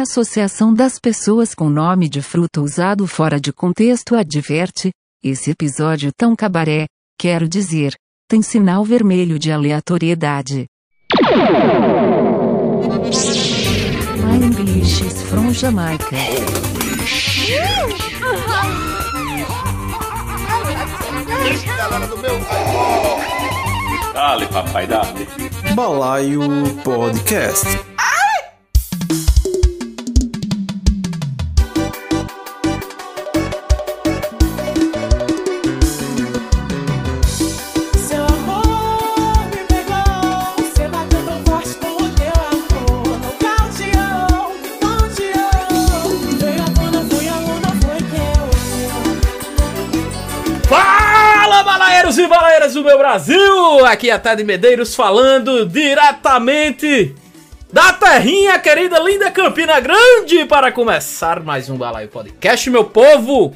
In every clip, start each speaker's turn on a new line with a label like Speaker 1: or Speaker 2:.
Speaker 1: A Associação das Pessoas com Nome de Fruta usado fora de contexto adverte: esse episódio tão cabaré, quero dizer, tem sinal vermelho de aleatoriedade. My English is from Jamaica.
Speaker 2: Dale, papai, dale.
Speaker 3: Balaio Podcast.
Speaker 2: Balaeiras do meu Brasil! Aqui é a Tade Medeiros falando diretamente da terrinha querida, linda Campina Grande para começar mais um Balaio Podcast, meu povo!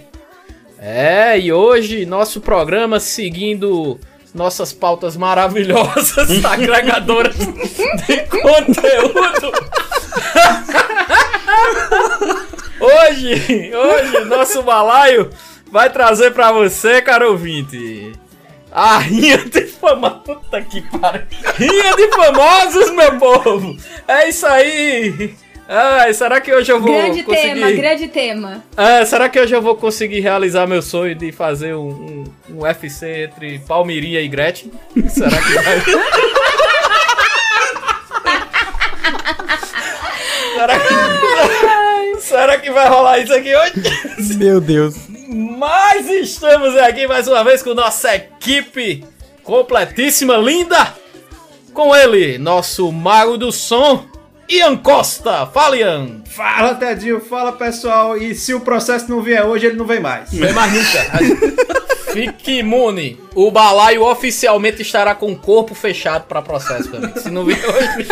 Speaker 2: É, e hoje nosso programa seguindo nossas pautas maravilhosas, agregadoras de conteúdo. Hoje, hoje, nosso balaio vai trazer pra você, caro ouvinte, a rinha de famosos. Puta que pariu. Rinha de famosos, meu povo. É isso aí. Ai, será que hoje eu vou
Speaker 4: Grande
Speaker 2: conseguir...
Speaker 4: tema, grande tema.
Speaker 2: Ah, será que hoje eu vou conseguir realizar meu sonho de fazer um, um, um UFC entre Palmirinha e Gretchen? Será que vai? será, que... será que vai rolar isso aqui hoje?
Speaker 3: Meu Deus.
Speaker 2: Mas estamos aqui mais uma vez com nossa equipe completíssima, linda! Com ele, nosso mago do som, Ian Costa. Fala, Ian!
Speaker 5: Fala, Tedinho, fala pessoal. E se o processo não vier hoje, ele não vem mais.
Speaker 2: Vem mais nunca. Fique imune. O balaio oficialmente estará com o corpo fechado para processo. Se não vier hoje.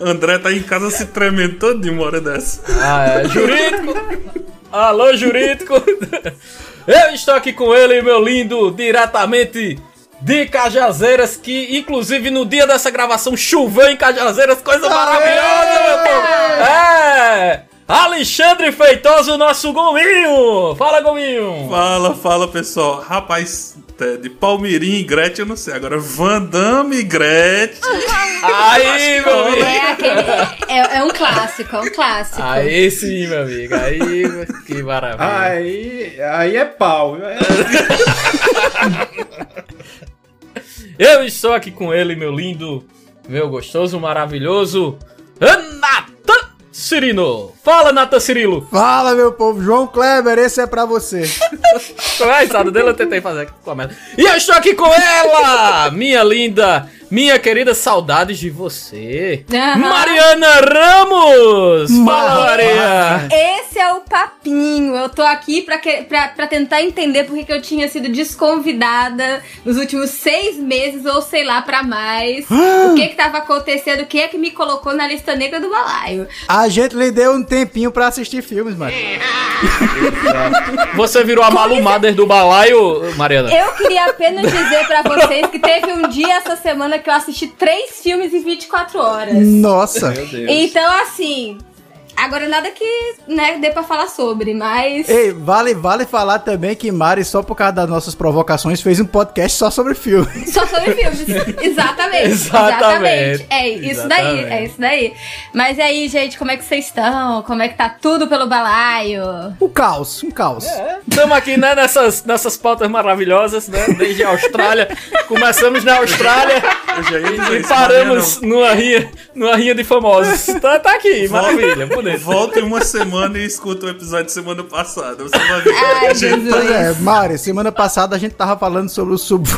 Speaker 3: André tá em casa se tremendo todo de uma hora dessa.
Speaker 2: Ah, é. Jurídico! Alô, jurídico! Eu estou aqui com ele, meu lindo, diretamente de Cajazeiras, que inclusive no dia dessa gravação choveu em Cajazeiras, coisa maravilhosa, meu povo! É! Alexandre Feitoso, nosso Gominho! Fala, Gominho!
Speaker 3: Fala, fala pessoal. Rapaz, é, de Palmeirinha e Gretchen eu não sei. Agora, Van Damme e Gretchen.
Speaker 2: Aí, meu amigo!
Speaker 4: É aquele. É, é um clássico, é um clássico.
Speaker 2: Aí sim, meu amigo. Aí, que maravilha.
Speaker 5: Aí, aí é pau. É-
Speaker 2: Eu estou aqui com ele, meu lindo, meu gostoso, maravilhoso, Natan Cirino. Fala, Natan Cirilo.
Speaker 6: Fala, meu povo. João Kleber, esse é pra você.
Speaker 2: Risada dele? Eu tentei fazer aqui com a merda. E eu estou aqui com ela, minha linda, minha querida, saudades de você,
Speaker 4: Aham.
Speaker 2: Mariana Ramos. Fala, Maria.
Speaker 4: Esse é o papinho. Eu tô aqui pra, que- pra, pra tentar entender por que que eu tinha sido desconvidada nos últimos seis meses, ou sei lá, pra mais. o que que tava acontecendo? Quem é que me colocou na lista negra do balaio?
Speaker 6: A gente lhe deu um tempinho pra assistir filmes, mano.
Speaker 2: Você virou a Malu Mader do balaio, Mariana?
Speaker 4: Eu queria apenas dizer pra vocês que teve um dia essa semana que eu assisti três filmes em 24 horas.
Speaker 6: Nossa.
Speaker 4: Então, assim. Agora nada que, né, dê pra falar sobre, mas.
Speaker 6: Ei, vale, vale falar também que Mari, só por causa das nossas provocações, fez um podcast só sobre filme.
Speaker 4: Só sobre filmes. Exatamente.
Speaker 2: Exatamente.
Speaker 4: É isso daí,
Speaker 2: Exatamente.
Speaker 4: é isso daí. Mas e aí, gente, como é que vocês estão? Como é que tá tudo pelo balaio?
Speaker 6: Um caos, um caos.
Speaker 2: Estamos aqui, né, nessas, nessas pautas maravilhosas, né? Desde a Austrália. Começamos na Austrália
Speaker 3: dizer
Speaker 2: e paramos numa rinha, numa rinha de famosos. Tá, tá aqui, maravilha,
Speaker 3: Mariana. Volta em uma semana e escuta o episódio de semana passada. Você vai ver que
Speaker 4: Ai,
Speaker 3: a gente.
Speaker 6: Pois é, Mari, semana passada a gente tava falando sobre o sub.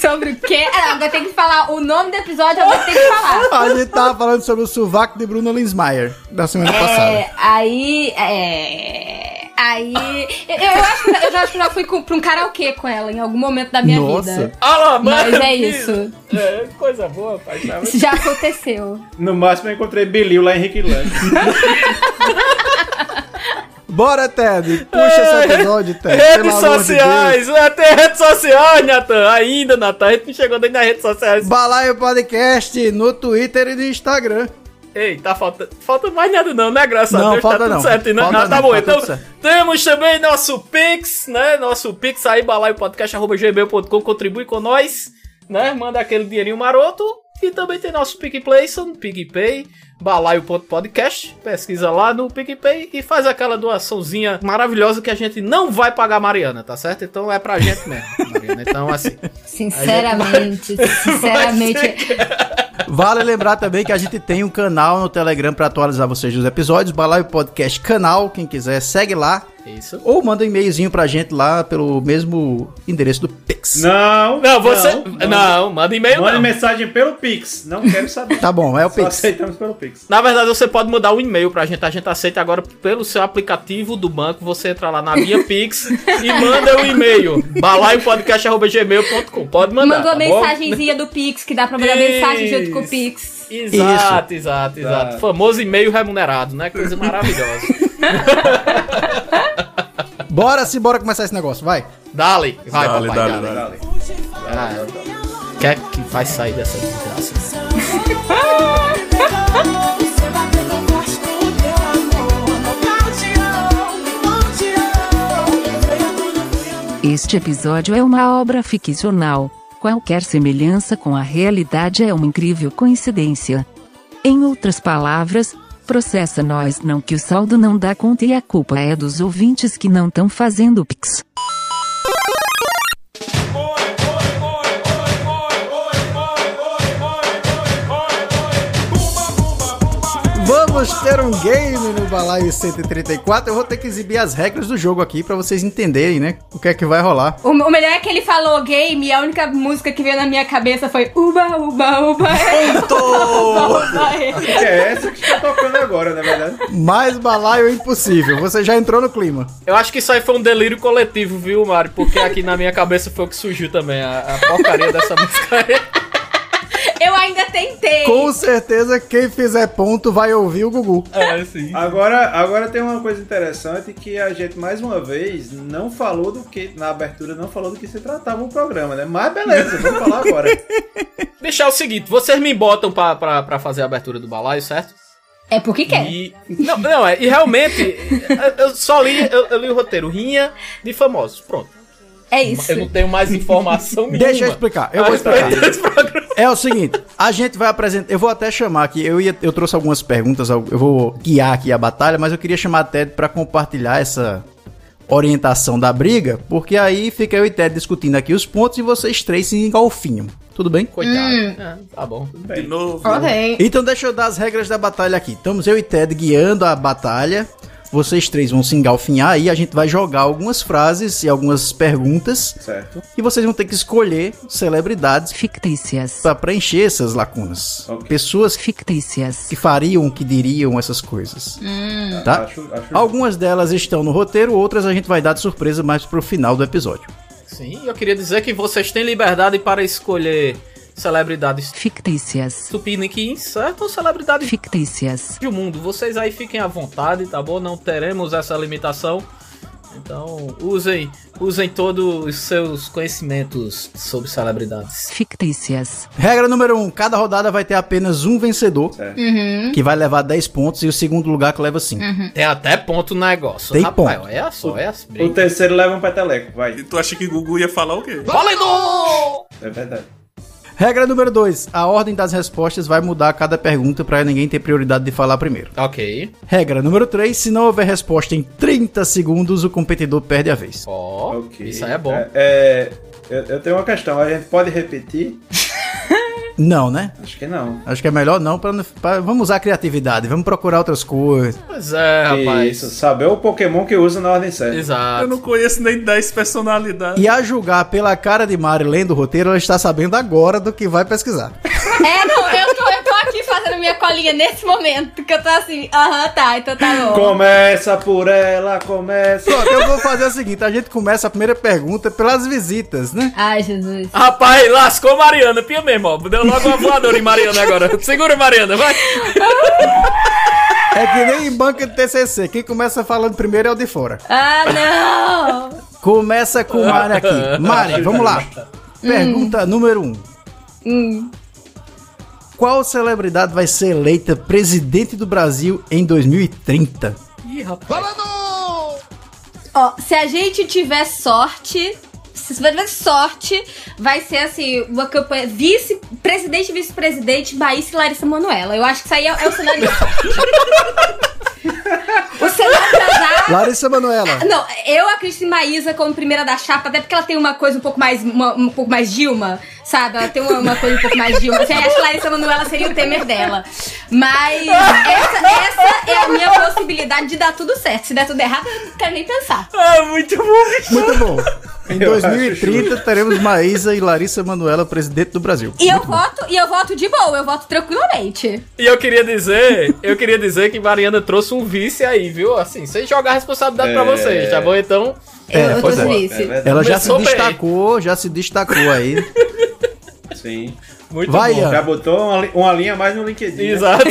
Speaker 4: Sobre o quê? Ah, vai ter que falar. O nome do episódio eu vou ter que falar.
Speaker 6: A gente tava falando sobre o sovaco de Bruno Linsmeyer da semana passada.
Speaker 4: É, aí. É. Aí. Eu, eu acho que eu já, acho que já fui com, pra um karaokê com ela em algum momento da minha
Speaker 6: Nossa.
Speaker 4: vida.
Speaker 2: Olha lá,
Speaker 4: Mas
Speaker 2: mano,
Speaker 4: é isso.
Speaker 2: É, coisa boa, pai. Tá?
Speaker 4: Isso já aconteceu.
Speaker 5: No máximo eu encontrei Belil lá em Riquilândia.
Speaker 6: Bora, Ted. Puxa esse episódio, Ted.
Speaker 2: Redes
Speaker 6: amor de
Speaker 2: sociais, é, tem redes sociais, Natan. Ainda, Natan. A gente não chegou nem nas redes sociais.
Speaker 6: Balaio Podcast no Twitter e no Instagram.
Speaker 2: Ei, tá faltando. Falta mais nada, não, né? Graças
Speaker 6: Não,
Speaker 2: a Deus,
Speaker 6: falta
Speaker 2: tá tudo
Speaker 6: não.
Speaker 2: certo, né?
Speaker 6: Falta
Speaker 2: Ah, tá
Speaker 6: não,
Speaker 2: bom,
Speaker 6: tá
Speaker 2: então temos também nosso Pix, né? Nosso Pix aí, balaiopodcast.gmail.com, contribui com nós, né? Manda aquele dinheirinho maroto. E também tem nosso PicPlayson, PicPay, balaio.podcast. Pesquisa lá no PicPay e faz aquela doaçãozinha maravilhosa que a gente não vai pagar a Mariana, tá certo? Então é pra gente mesmo, Mariana. Então, assim.
Speaker 4: Sinceramente, sinceramente.
Speaker 6: Vale lembrar também que a gente tem um canal no Telegram pra atualizar vocês dos episódios. Balaio Podcast Canal, quem quiser, segue lá.
Speaker 2: Isso.
Speaker 6: Ou manda um e-mailzinho pra gente lá pelo mesmo endereço do Pix.
Speaker 5: Não,
Speaker 2: Não, você. Não, manda e-mail
Speaker 5: Mande
Speaker 2: não.
Speaker 5: mensagem pelo Pix. Não quero saber.
Speaker 6: Tá bom, é o
Speaker 5: Só
Speaker 6: Pix.
Speaker 5: aceitamos pelo Pix.
Speaker 2: Na verdade, você pode mudar o e-mail pra gente. A gente aceita agora pelo seu aplicativo do banco. Você entra lá na minha Pix e manda o e-mail. balaiopodcast.gmail.com. Pode mandar.
Speaker 4: Mandou a
Speaker 2: tá bom?
Speaker 4: mensagenzinha do Pix, que dá pra mandar mensagem junto com o
Speaker 2: Isso.
Speaker 4: Pix.
Speaker 2: Exato, exato, exato.
Speaker 5: Tá.
Speaker 2: Famoso e-mail remunerado, né? Coisa maravilhosa.
Speaker 6: Bora se bora começar esse negócio, vai.
Speaker 2: Dale, vai,
Speaker 3: Dale,
Speaker 2: papai,
Speaker 3: dale,
Speaker 2: dale.
Speaker 5: Dale.
Speaker 2: Ah, Quer que vai sair dessa desgraça?
Speaker 1: Este episódio é uma obra ficcional. Qualquer semelhança com a realidade é uma incrível coincidência. Em outras palavras, processa nós não que o saldo não dá conta e a culpa é dos ouvintes que não estão fazendo pix.
Speaker 6: Vamos ter um game no Balaio 134. Eu vou ter que exibir as regras do jogo aqui pra vocês entenderem, né? O que é que vai rolar.
Speaker 4: O, o melhor é que ele falou game e a única música que veio na minha cabeça foi Uba, Uba, Uba. Uba,
Speaker 5: Que é essa que está tocando agora, na verdade.
Speaker 6: Mais balaio é impossível. Você já entrou no clima.
Speaker 2: Eu acho que isso aí foi um delírio coletivo, viu, Mário? Porque aqui na minha cabeça foi o que surgiu também, a, a porcaria dessa música aí.
Speaker 4: Eu ainda tentei.
Speaker 6: Com certeza, quem fizer ponto vai ouvir o Gugu.
Speaker 2: É, sim.
Speaker 5: Agora, agora tem uma coisa interessante que a gente, mais uma vez, não falou do que, na abertura, não falou do que se tratava o programa, né? Mas beleza, vamos falar agora.
Speaker 2: Deixar o seguinte, vocês me botam pra, pra, pra fazer a abertura do balaio, certo?
Speaker 4: É porque quer.
Speaker 2: E. Não, não, é. E realmente, eu- só li, eu, eu li o roteiro, rinha de famosos. Pronto.
Speaker 4: É isso.
Speaker 2: Eu não tenho mais informação nenhuma.
Speaker 6: Deixa eu explicar. Eu vou explicar. É o seguinte, a gente vai apresentar. Eu vou até chamar aqui. Eu, ia, eu trouxe algumas perguntas. Eu vou guiar aqui a batalha, mas eu queria chamar a Ted pra compartilhar essa orientação da briga, porque aí fica eu e Ted discutindo aqui os pontos e vocês três se engolfinham. Tudo bem?
Speaker 2: Coitado.
Speaker 4: Hum.
Speaker 2: É, tá bom.
Speaker 3: De novo.
Speaker 4: Ok.
Speaker 6: Então deixa eu dar as regras da batalha aqui. Estamos eu e Ted guiando a batalha. Vocês três vão se engalfinhar aí. A gente vai jogar algumas frases e algumas perguntas.
Speaker 5: Certo.
Speaker 6: E vocês vão ter que escolher celebridades
Speaker 1: Fictícias.
Speaker 6: para preencher essas lacunas.
Speaker 5: Ok.
Speaker 6: Pessoas
Speaker 1: Fictícias.
Speaker 6: que fariam, que diriam essas coisas. Tá?
Speaker 5: Acho, acho
Speaker 6: Algumas delas estão no roteiro, outras a gente vai dar de surpresa mais pro final do episódio.
Speaker 2: Sim, eu queria dizer que vocês têm liberdade para escolher celebridades
Speaker 1: Fictícias.
Speaker 2: tupiniquins, certo? Celebridades
Speaker 1: Fictícias.
Speaker 2: do mundo. Vocês aí fiquem à vontade, tá bom? Não teremos essa limitação. Então, usem, usem todos os seus conhecimentos sobre celebridades.
Speaker 1: Fictícias.
Speaker 6: Regra número 1: um, cada rodada vai ter apenas um vencedor,
Speaker 4: Uhum.
Speaker 6: que vai levar 10 pontos, e o segundo lugar que leva 5.
Speaker 2: Tem até ponto no negócio.
Speaker 6: Tem
Speaker 2: Rapaz,
Speaker 6: ponto.
Speaker 2: olha só, é assim.
Speaker 5: O terceiro leva um peteleco, vai.
Speaker 3: E tu acha que Gugu ia falar o quê?
Speaker 2: Valendo!
Speaker 5: É verdade.
Speaker 6: Regra número 2: a ordem das respostas vai mudar a cada pergunta para ninguém ter prioridade de falar primeiro.
Speaker 2: Ok.
Speaker 6: Regra número 3: se não houver resposta em 30 segundos, o competidor perde a vez.
Speaker 2: Ó,
Speaker 5: Ok.
Speaker 2: isso aí é bom.
Speaker 5: É, é, eu, eu tenho uma questão, a gente pode repetir?
Speaker 6: Não, né?
Speaker 5: Acho que não.
Speaker 6: Acho que é melhor não, pra, não- pra- vamos usar a criatividade, vamos procurar outras coisas.
Speaker 2: Pois é, rapaz.
Speaker 5: Isso, saber o Pokémon que usa na ordem certa.
Speaker 2: Exato.
Speaker 3: Eu não conheço nem 10 personalidades.
Speaker 6: E a julgar pela cara de Mari lendo o roteiro, ela está sabendo agora do que vai pesquisar.
Speaker 4: É, não, eu tô, eu tô aqui fazendo minha colinha nesse momento, que eu tô assim, aham, tá, então tá bom.
Speaker 5: Começa por ela, começa.
Speaker 6: Pronto, eu vou fazer o seguinte: a gente começa a primeira pergunta pelas visitas, né?
Speaker 4: Ai, Jesus.
Speaker 2: Rapaz, lascou Mariana, pia mesmo, ó. Deu logo uma voadora em Mariana agora. Segura, Mariana, vai.
Speaker 6: É que nem em banca de TCC, quem começa falando primeiro é o de fora.
Speaker 4: Ah, não!
Speaker 6: Começa com Mari aqui. Mari, vamos lá. Pergunta número 1. Um.
Speaker 4: Hum.
Speaker 6: Qual celebridade vai ser eleita presidente do Brasil em 2030?
Speaker 2: Ih, rapaz.
Speaker 4: Ó, se a gente tiver sorte, se você tiver sorte, vai ser assim, uma campanha vice, presidente e vice-presidente, Bahia e Larissa Manoela. Eu acho que isso aí é, é o cenário de sorte. o cenário azar
Speaker 6: Larissa Manoela.
Speaker 4: Não, eu acredito em Maísa como primeira da chapa, até porque ela tem uma coisa um pouco mais, uma- um pouco mais Dilma, sabe? Ela tem uma, uma coisa um pouco mais Dilma. Assim, acho que Larissa Manoela seria o Temer dela. Mas essa, essa é a minha possibilidade de dar tudo certo. Se der tudo errado, eu não quero nem pensar.
Speaker 2: Ah, muito bom.
Speaker 6: Muito bom. Em
Speaker 5: Eu acho
Speaker 6: 2030 teremos Maísa e Larissa Manoela presidente do Brasil.
Speaker 4: E eu voto, e eu voto de boa, eu voto tranquilamente.
Speaker 2: E eu queria dizer, eu queria dizer que Mariana trouxe um vice aí, viu? Assim, sem jogar a responsabilidade pra
Speaker 5: É.
Speaker 2: vocês, tá bom? Então,
Speaker 6: É,
Speaker 4: eu
Speaker 6: é.
Speaker 4: vice.
Speaker 5: verdade.
Speaker 6: Ela já se
Speaker 2: bem.
Speaker 6: destacou, já se destacou aí.
Speaker 5: Sim.
Speaker 2: muito
Speaker 6: Vai,
Speaker 2: bom.
Speaker 6: Ian.
Speaker 5: Já botou uma, uma linha a mais no LinkedIn. né?
Speaker 2: Exato.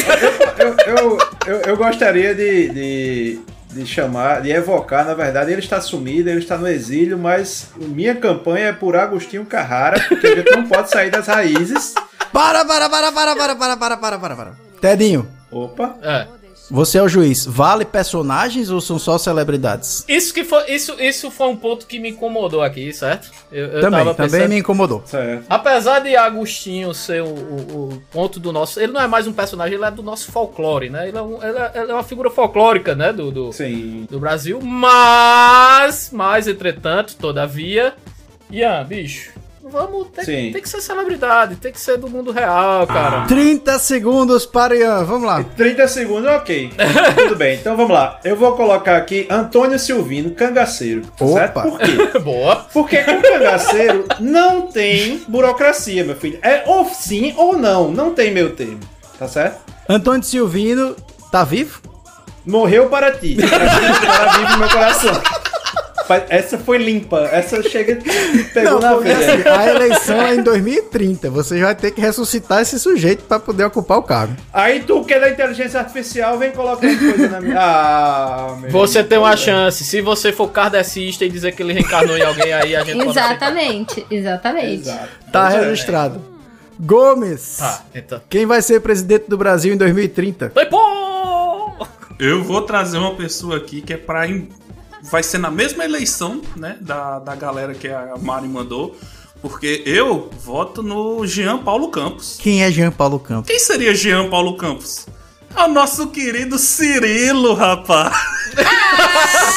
Speaker 5: Eu, eu, eu, eu gostaria de, de, de chamar, de evocar, na verdade, ele está sumido, ele está no exílio, mas minha campanha é por Agostinho Carrara, porque a gente não pode sair das raízes.
Speaker 6: Para, para, para, para, para, para, para, para, para, para. Tedinho,
Speaker 5: Opa!
Speaker 2: É.
Speaker 6: você é o juiz. Vale personagens ou são só celebridades?
Speaker 2: Isso que foi, isso, isso foi um ponto que me incomodou aqui, certo? Eu, eu
Speaker 6: também,
Speaker 2: tava
Speaker 6: também
Speaker 2: pensando-
Speaker 6: me incomodou.
Speaker 5: Certo.
Speaker 2: Apesar de Agostinho ser o, o- o ponto do nosso. Ele não é mais um personagem, ele é do nosso folclore, né? Ele é, um- ele é- ele é uma figura folclórica, né? Do, do,
Speaker 5: Sim.
Speaker 2: do Brasil. Mas, mas, entretanto, todavia. Ian, bicho, vamos. Tem,
Speaker 5: Sim.
Speaker 2: tem que ser celebridade, tem que ser do mundo real, cara.
Speaker 6: 30 segundos para Ian, vamos lá.
Speaker 5: 30 segundos, ok. Tudo bem, então vamos lá. Eu vou colocar aqui Antônio Silvino, cangaceiro. tá
Speaker 6: Opa.
Speaker 5: Certo? Por quê?
Speaker 2: Boa.
Speaker 5: Porque com cangaceiro não tem burocracia, meu filho. É ou sim ou não. Não tem meio termo. Tá certo?
Speaker 6: Antônio Silvino, tá vivo?
Speaker 5: Morreu para ti. Para vivo no meu coração. Essa foi limpa. Essa chega. Pegou na
Speaker 6: porque
Speaker 5: veia.
Speaker 6: assim, a eleição é em 2030. Você vai ter que ressuscitar esse sujeito para poder ocupar o cargo.
Speaker 5: Aí tu que é da inteligência artificial vem colocando coisa na minha. Ah, meu
Speaker 2: Você tem uma chance. Se você for kardecista e dizer que ele reencarnou em alguém, aí a gente.
Speaker 4: Exatamente, exatamente.
Speaker 5: Exato.
Speaker 6: Tá
Speaker 5: é.
Speaker 6: registrado. Gomes.
Speaker 2: Tá, então.
Speaker 6: Quem vai ser presidente do Brasil em 2030?
Speaker 2: Foi bom!
Speaker 3: Eu vou trazer uma pessoa aqui que é pra. Vai ser na mesma eleição, né? Da, da galera que a Mari mandou. Porque eu voto no Jean Paulo Campos.
Speaker 6: Quem é Jean Paulo Campos?
Speaker 3: Quem seria Jean Paulo Campos? É o nosso querido Cirilo, rapaz.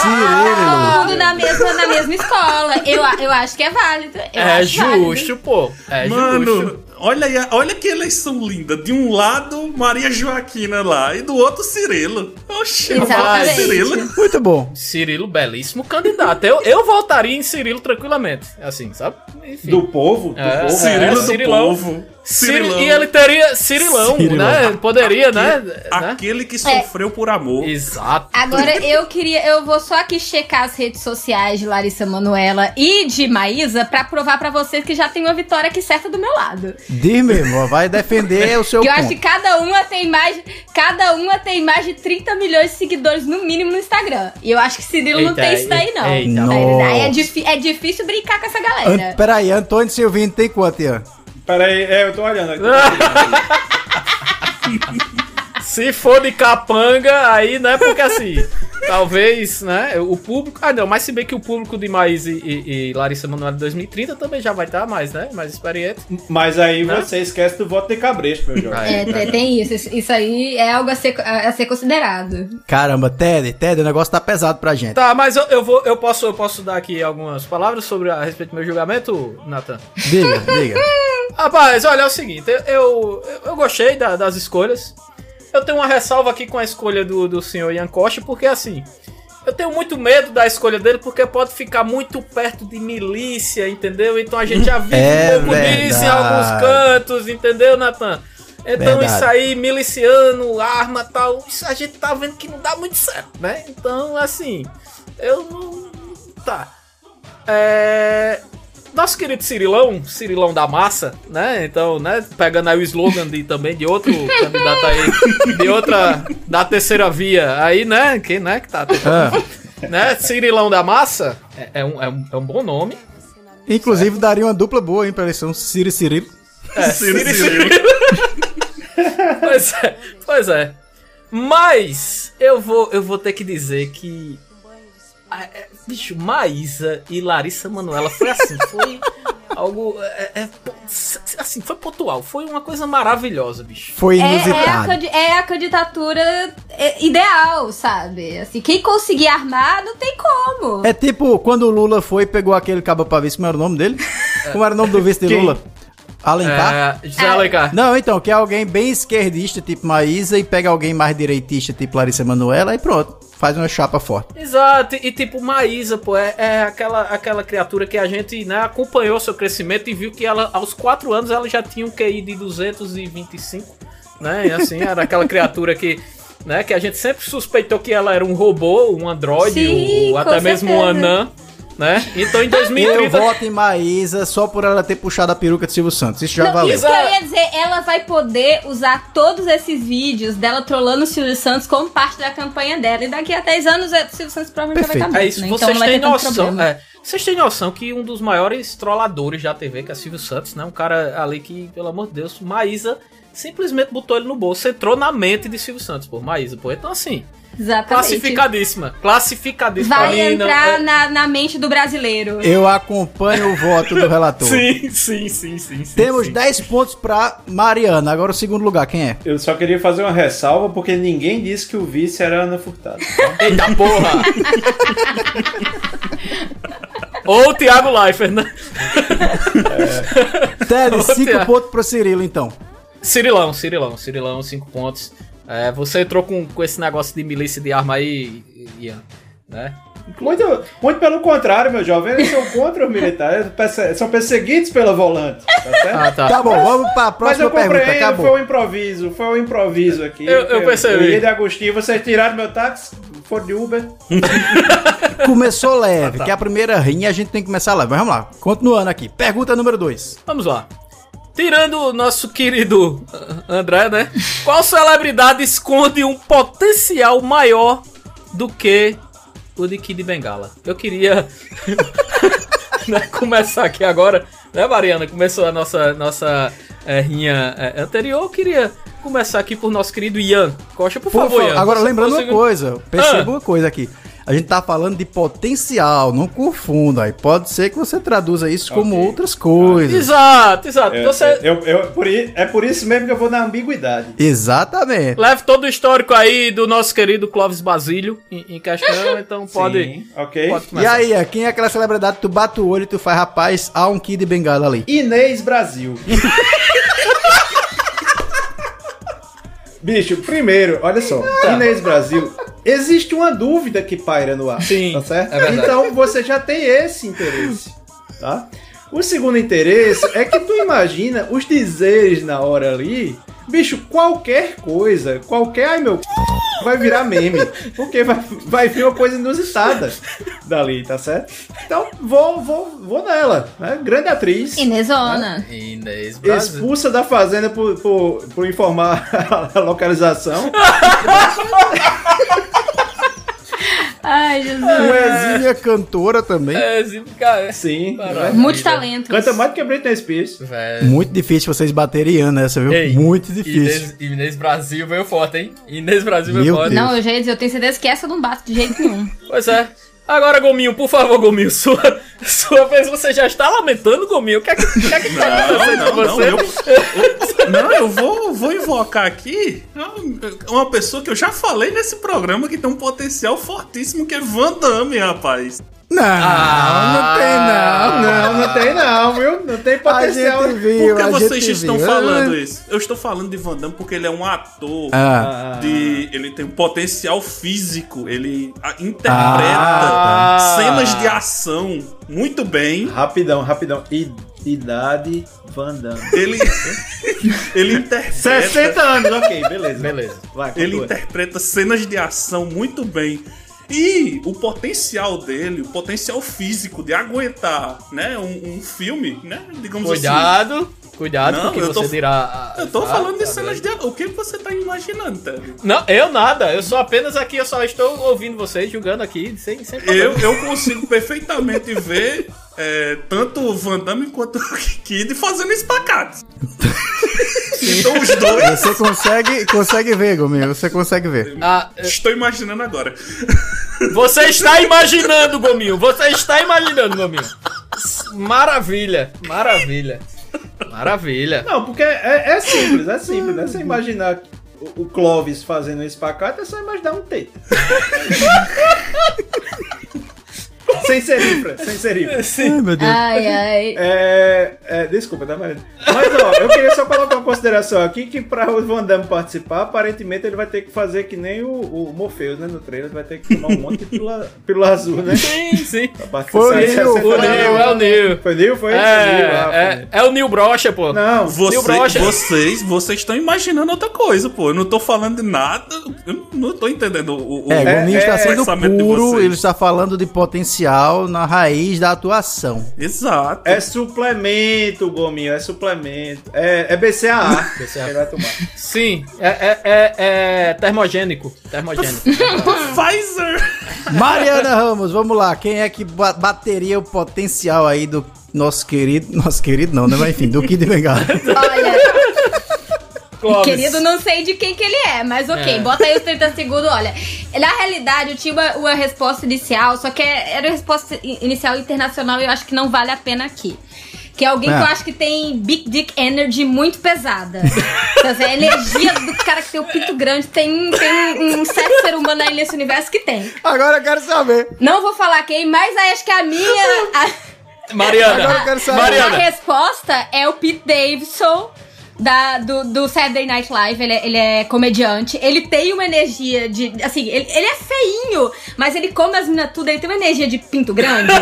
Speaker 6: Cirilo.
Speaker 4: Todo mundo na mesma, na mesma escola. Eu, a- eu acho que é válido. Eu
Speaker 2: é
Speaker 4: acho válido.
Speaker 2: justo, pô. É
Speaker 3: Mano,
Speaker 2: justo.
Speaker 3: Olha aí, olha que eleição linda. De um lado, Maria Joaquina lá, e do outro, Cirilo. Oxi, Cirilo.
Speaker 6: Muito bom.
Speaker 2: Cirilo, belíssimo candidato. Eu, eu votaria em Cirilo tranquilamente. Assim, sabe? Enfim.
Speaker 5: Do povo? Do
Speaker 2: É,
Speaker 5: povo.
Speaker 3: Cirilo
Speaker 2: É,
Speaker 3: do
Speaker 2: Cirilão.
Speaker 3: povo.
Speaker 2: Ciri-
Speaker 3: Cirilão.
Speaker 2: E ele teria Cirilão,
Speaker 6: Cirilão.
Speaker 2: né? Poderia, né? né?
Speaker 3: Aquele que sofreu por amor.
Speaker 2: Exato.
Speaker 4: Agora eu queria, eu vou só aqui checar as redes sociais de Larissa Manuela e de Maísa pra provar pra vocês que já tem uma vitória aqui certa do meu lado.
Speaker 6: Diz mesmo, vai defender o seu
Speaker 4: eu
Speaker 6: ponto.
Speaker 4: acho que cada uma tem mais, cada uma tem mais de 30 milhões de seguidores no mínimo no Instagram. E eu acho que Cirilo não
Speaker 2: Eita,
Speaker 4: tem isso daí não.
Speaker 2: eita.
Speaker 4: Ligado? Aí é, é difícil brincar com essa
Speaker 6: An
Speaker 4: galera.
Speaker 6: Peraí, Antônio Silvino tem quanto, Ian?
Speaker 5: Pera aí, é, eu tô olhando aqui.
Speaker 2: Se for de capanga, aí, né? Porque assim, talvez, né? O público. Ah, não, mas se bem que o público de Maís e, e- e Larissa Manoela de 2030 também já vai estar mais, né? Mais experiente.
Speaker 5: Mas aí
Speaker 2: Né?
Speaker 5: você esquece do voto de cabresto, meu jovem.
Speaker 4: É, tem- tem isso. Isso- aí é algo a ser, a ser considerado.
Speaker 6: Caramba, Ted, Ted, o negócio tá pesado pra gente.
Speaker 2: Tá, mas eu, eu vou, eu posso, eu posso dar aqui algumas palavras sobre a, a respeito do meu julgamento, Nathan.
Speaker 6: Diga, diga.
Speaker 2: Rapaz, olha, é o seguinte, eu, eu, eu gostei da- das escolhas. Eu tenho uma ressalva aqui com a escolha do, do senhor Ian Costa, porque assim, eu tenho muito medo da escolha dele, porque pode ficar muito perto de milícia, entendeu? Então a gente já viu
Speaker 6: É
Speaker 2: um pouco disso em alguns cantos, entendeu, Nathan? Então
Speaker 6: Verdade.
Speaker 2: isso aí, miliciano, arma tal, isso a gente tá vendo que não dá muito certo, né? Então, assim, eu não. Tá. É. Nosso querido Cirilão, Cirilão da Massa, né? Então, né? Pegando aí o slogan de, também de outro candidato aí, de outra, da terceira via, aí, né? Quem, né? Que tá tentando,
Speaker 6: Ah,
Speaker 2: né? Cirilão da Massa é, é um, é, um, é um bom nome.
Speaker 6: inclusive daria uma dupla boa, hein, pra eleição Ciro e Cirilo.
Speaker 2: É,
Speaker 3: Cirilo.
Speaker 2: Cirilo. pois é, pois é. Mas eu vou, eu vou ter que dizer que. Ah, é, Bicho, Maísa e Larissa Manoela foi assim, foi algo. é, é, po- assim, foi pontual, foi uma coisa maravilhosa, bicho.
Speaker 6: Foi
Speaker 4: É, é, a,
Speaker 6: inusitado.
Speaker 4: é a candidatura é, ideal, sabe? Assim, quem conseguir armar, não tem como.
Speaker 6: É tipo quando o Lula foi e pegou aquele cabo pra vice, como era o nome dele? Como era o nome do vice de
Speaker 5: Quem?
Speaker 6: Lula? Alencar?
Speaker 2: É, José Alencar.
Speaker 6: Não, então, que é alguém bem esquerdista, tipo Maísa, e pega alguém mais direitista, tipo Larissa Manoela, e pronto. Faz uma chapa forte.
Speaker 2: Exato, e tipo, Maísa, pô, é, é aquela, aquela criatura que a gente né, acompanhou seu crescimento e viu que ela, aos 4 anos, ela já tinha um QI de 225, né? E assim, era aquela criatura que. Né, que a gente sempre suspeitou que ela era um robô, um androide,
Speaker 4: Sim,
Speaker 2: ou até mesmo um
Speaker 4: certeza.
Speaker 2: anã, né? Então em
Speaker 6: Eu
Speaker 2: 2030.
Speaker 6: voto em Maísa só por ela ter puxado a peruca de Silvio Santos. Isso já
Speaker 4: Não,
Speaker 6: valeu.
Speaker 4: isso que eu ia dizer, ela vai poder usar todos esses vídeos dela trollando o Silvio Santos como parte da campanha dela. E daqui a 10 anos o Silvio Santos provavelmente já vai
Speaker 6: Perfeito.
Speaker 4: estar
Speaker 2: É isso,
Speaker 4: né?
Speaker 2: vocês
Speaker 4: Então
Speaker 2: têm noção.
Speaker 4: problema.
Speaker 2: É, vocês têm noção que um dos maiores trolladores da TV, que é Silvio Santos, né? Um cara ali que, pelo amor de Deus, Maísa simplesmente botou ele no bolso, entrou na mente de Silvio Santos, por Maísa, pô. Então, assim,
Speaker 4: Exatamente.
Speaker 2: classificadíssima. Classificadíssima.
Speaker 4: Vai
Speaker 2: mim, não-
Speaker 4: entrar
Speaker 2: é-
Speaker 4: na, na mente do brasileiro.
Speaker 6: Eu acompanho o voto do relator.
Speaker 2: Sim, sim, sim, sim.
Speaker 6: Temos
Speaker 2: sim.
Speaker 6: 10 pontos pra Mariana. Agora o segundo lugar, quem é?
Speaker 5: Eu só queria fazer uma ressalva porque ninguém disse que o vice era Ana Furtado.
Speaker 2: Eita porra! Ou o Thiago Leifert, né?
Speaker 6: Ted,
Speaker 2: Ô,
Speaker 6: 5
Speaker 2: Tia.
Speaker 6: pontos pro Cirilo, então.
Speaker 2: Cirilão, Cirilão, Cirilão, 5 pontos. É, você entrou com, com esse negócio de milícia de arma aí, Ian, né?
Speaker 5: Muito, muito pelo contrário, meu jovem. Eles são contra os militares. São perseguidos pela volante. Tá certo?
Speaker 2: Ah, tá.
Speaker 6: Tá bom, vamos pra
Speaker 5: Mas
Speaker 6: próxima
Speaker 5: eu
Speaker 6: pergunta. Acabou.
Speaker 5: foi um improviso, foi um improviso aqui.
Speaker 2: Eu- eu percebi.
Speaker 5: Eu de Agostinho, vocês tiraram meu táxi, foram de Uber.
Speaker 6: Começou leve,
Speaker 2: Ah, tá.
Speaker 6: que é a primeira rinha a gente tem que começar leve. Mas vamos lá, continuando aqui. Pergunta número 2.
Speaker 2: Vamos lá. Tirando o nosso querido André, né? Qual celebridade esconde um potencial maior do que o de Kid Bengala? Eu queria né, começar aqui agora, né, Mariana? Começou a nossa, nossa eh, rinha eh, anterior. Eu queria começar aqui por nosso querido Ian Costa, por,
Speaker 6: Por
Speaker 2: favor,
Speaker 6: favor,
Speaker 2: Ian.
Speaker 6: agora lembrando uma coisa, perceba
Speaker 2: Ah.
Speaker 6: uma coisa aqui. A gente tá falando de potencial, não confunda. Aí pode ser que você traduza isso como
Speaker 5: Ok.
Speaker 6: outras coisas.
Speaker 2: Exato, exato.
Speaker 5: Eu-
Speaker 2: Você
Speaker 5: eu, eu- por é por isso mesmo que eu vou na ambiguidade.
Speaker 6: Exatamente.
Speaker 2: leva todo o histórico aí do nosso querido Clóvis Basílio em, em questão, então pode,
Speaker 5: Sim, ok.
Speaker 2: pode
Speaker 6: E aí, é, quem é aquela celebridade que tu bate o olho e tu faz, rapaz, há um Kid Bengala ali.
Speaker 5: Inês Brasil. Bicho, primeiro, olha só. Inês Brasil, existe uma dúvida que paira no ar.
Speaker 2: Sim,
Speaker 5: tá certo?
Speaker 2: é verdade.
Speaker 5: então você já tem esse interesse, tá? O segundo interesse é que tu imagina os dizeres na hora ali. Bicho, qualquer coisa, qualquer. Ai meu. Vai virar meme. Porque vai, vai vir uma coisa inusitada dali, tá certo? Então vou, vou, vou nela. Né? Grande atriz.
Speaker 4: Inesona.
Speaker 2: Inês Brasil.
Speaker 5: Expulsa da fazenda por, por, por informar a localização.
Speaker 4: Ai, Jesus.
Speaker 6: Uma exímia cantora também.
Speaker 2: É, sim, cara.
Speaker 5: Sim.
Speaker 2: Maravilha.
Speaker 5: né?
Speaker 4: Multitalento.
Speaker 5: Canta mais do que Britney Spears.
Speaker 2: Velho.
Speaker 6: Muito difícil vocês baterem Ian nessa, viu?
Speaker 2: Ei,
Speaker 6: Muito difícil.
Speaker 2: Inês, Inês Brasil veio forte, hein? Inês Brasil veio
Speaker 6: Meu
Speaker 2: forte.
Speaker 6: Deus.
Speaker 4: Não, eu já ia dizer, eu tenho certeza que essa não bato de jeito nenhum.
Speaker 2: Pois é. Agora, Gominho, por favor, Gominho, sua, sua vez você já está lamentando, Gominho? O que é que, que, é que tá acontecendo
Speaker 3: Não,
Speaker 2: com
Speaker 3: não,
Speaker 2: você?
Speaker 3: eu, eu- não, eu vou, vou invocar aqui uma pessoa que eu já falei nesse programa que tem um potencial fortíssimo, que é Van Damme, rapaz.
Speaker 6: Não, não tem não.
Speaker 5: Não, não tem não, viu? Não tem
Speaker 6: A
Speaker 5: potencial.
Speaker 6: gente viu,
Speaker 3: Por que
Speaker 6: a
Speaker 3: vocês estão
Speaker 6: viu.
Speaker 3: falando isso? Eu estou falando de Van Damme porque ele é um ator.
Speaker 6: Ah,
Speaker 3: De, ele tem um potencial físico, ele ah, interpreta
Speaker 2: Ah.
Speaker 3: cenas de ação muito bem.
Speaker 5: Rapidão, rapidão. I- idade Van Damme.
Speaker 3: Ele, ele interpreta
Speaker 5: 60 anos, ok, beleza.
Speaker 2: Beleza.
Speaker 5: Vai,
Speaker 3: Ele interpreta cenas de ação muito bem. E o potencial dele, o potencial físico de aguentar, né, um, um filme, né, digamos
Speaker 2: Cuidado, cuidado
Speaker 3: Não,
Speaker 2: com o que
Speaker 3: eu tô-
Speaker 2: você dirá.
Speaker 3: assim. Eu tô
Speaker 2: ah,
Speaker 3: falando de
Speaker 2: tá
Speaker 3: cenas de O que você tá imaginando, Ted?
Speaker 2: Não, eu nada. Eu sou apenas aqui, eu só estou ouvindo vocês julgando aqui, sem, sem problema.
Speaker 3: Eu, eu consigo perfeitamente ver é, tanto o Van Damme quanto o Kid fazendo Então os dois.
Speaker 6: Você consegue, consegue ver, Gominho, você consegue ver.
Speaker 2: Ah, é,
Speaker 3: Estou imaginando agora.
Speaker 2: você está imaginando, Gominho. Você está imaginando, Gominho. Maravilha, maravilha. Maravilha.
Speaker 5: Não, porque é, é simples, é simples, né? Você imaginar o, o Clóvis fazendo pra cá, é só imaginar um teto. sem serifra, sem serifra.
Speaker 6: Ai, meu Deus.
Speaker 4: Ai, ai.
Speaker 5: É, é, desculpa, tá, Maria? Mas, ó, eu queria só colocar uma consideração aqui que pra o Van Damme participar, aparentemente ele vai ter que fazer que nem o, o Morpheus, né, no trailer, ele vai ter que tomar um monte de pílula, pílula azul, né?
Speaker 2: Sim, sim.
Speaker 6: Foi o-
Speaker 2: O
Speaker 5: semana.
Speaker 2: Neil, é o Neil.
Speaker 5: Foi Neil? Foi
Speaker 2: É?
Speaker 5: Neil, ah, foi
Speaker 2: é,
Speaker 5: Neil.
Speaker 2: é o Neil Brocha, pô.
Speaker 5: Não,
Speaker 3: Você-
Speaker 2: Neil Brocha.
Speaker 3: vocês, vocês estão imaginando outra coisa, pô. Eu não tô falando de nada. Eu não tô entendendo o, o,
Speaker 6: É,
Speaker 3: o
Speaker 6: Gominho está
Speaker 5: é,
Speaker 6: sendo puro, ele está falando de potencial na raiz da atuação.
Speaker 3: Exato.
Speaker 5: é suplemento, Gominho, é suplemento. É, é BCAA que ele vai tomar.
Speaker 2: Sim, é, é, é, é termogênico. Termogênico.
Speaker 3: Pfizer!
Speaker 6: Mariana Ramos, vamos lá. Quem é que ba- bateria o potencial aí do nosso querido. Nosso querido não, né? Mas enfim, do Kid Bengala.
Speaker 4: Olha,
Speaker 2: Clóvis.
Speaker 4: querido, não sei de quem que ele é, mas ok,
Speaker 2: É.
Speaker 4: bota aí os 30 segundos. Olha, na realidade eu tinha uma, uma resposta inicial, só que era uma resposta inicial internacional e eu acho que não vale a pena aqui. Que é alguém
Speaker 6: É.
Speaker 4: que eu acho que tem Big Dick Energy muito pesada. Então, assim, a energia do cara que tem o pinto grande tem, tem um certo ser humano aí nesse universo que tem.
Speaker 6: Agora eu quero saber.
Speaker 4: Não vou falar quem, mas aí acho que a minha. a-
Speaker 2: Mariana.
Speaker 6: Agora eu quero saber.
Speaker 4: A
Speaker 2: Mariana.
Speaker 4: resposta é o Pete Davidson. Da, do, do Saturday Night Live, ele é, ele é comediante. Ele tem uma energia de. Assim, ele, ele é feinho, mas ele come as minas tudo. Ele tem uma energia de pinto grande.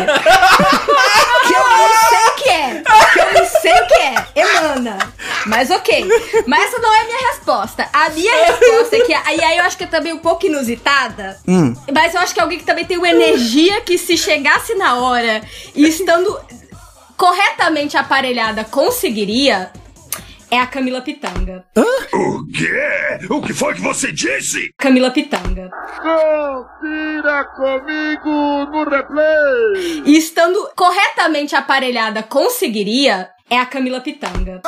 Speaker 4: que eu não sei o que é. Que eu não sei o que é. Emana. Mas ok. Mas essa não é a minha resposta. A minha resposta é que. E aí eu acho que é também um pouco inusitada.
Speaker 6: Hum.
Speaker 4: Mas eu acho que é alguém que também tem uma energia que se chegasse na hora e estando corretamente aparelhada conseguiria é a Camila Pitanga.
Speaker 7: O quê? O que foi que você disse?
Speaker 4: Camila Pitanga.
Speaker 7: Confira comigo no replay!
Speaker 4: E estando corretamente aparelhada conseguiria é a Camila Pitanga.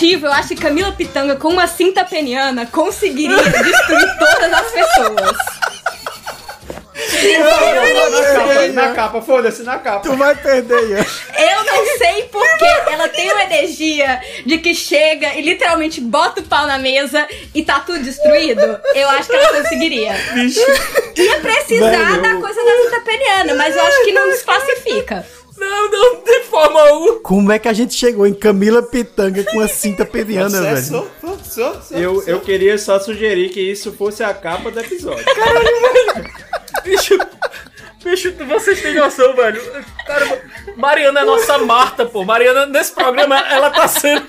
Speaker 4: Motivo, eu acho que Camila Pitanga com uma cinta peniana conseguiria destruir todas as pessoas.
Speaker 5: Na capa, na capa, foda-se, na capa.
Speaker 6: Tu vai perder, Ian.
Speaker 4: Eu não sei porque ela tem uma energia de que chega e literalmente bota o pau na mesa e tá tudo destruído. Eu acho que ela conseguiria. Ia precisar
Speaker 6: Velho,
Speaker 4: da coisa da cinta peniana, mas eu acho que não desclassifica.
Speaker 2: Não, não, de forma alguma.
Speaker 6: Como é que a gente chegou em Camila Pitanga com a cinta peniana, velho?
Speaker 5: Eu, eu queria só sugerir que isso fosse a capa do episódio.
Speaker 2: Bicho, bicho, vocês têm noção, velho. Caramba, Mariana é nossa Marta, pô. Mariana, nesse programa, ela tá sendo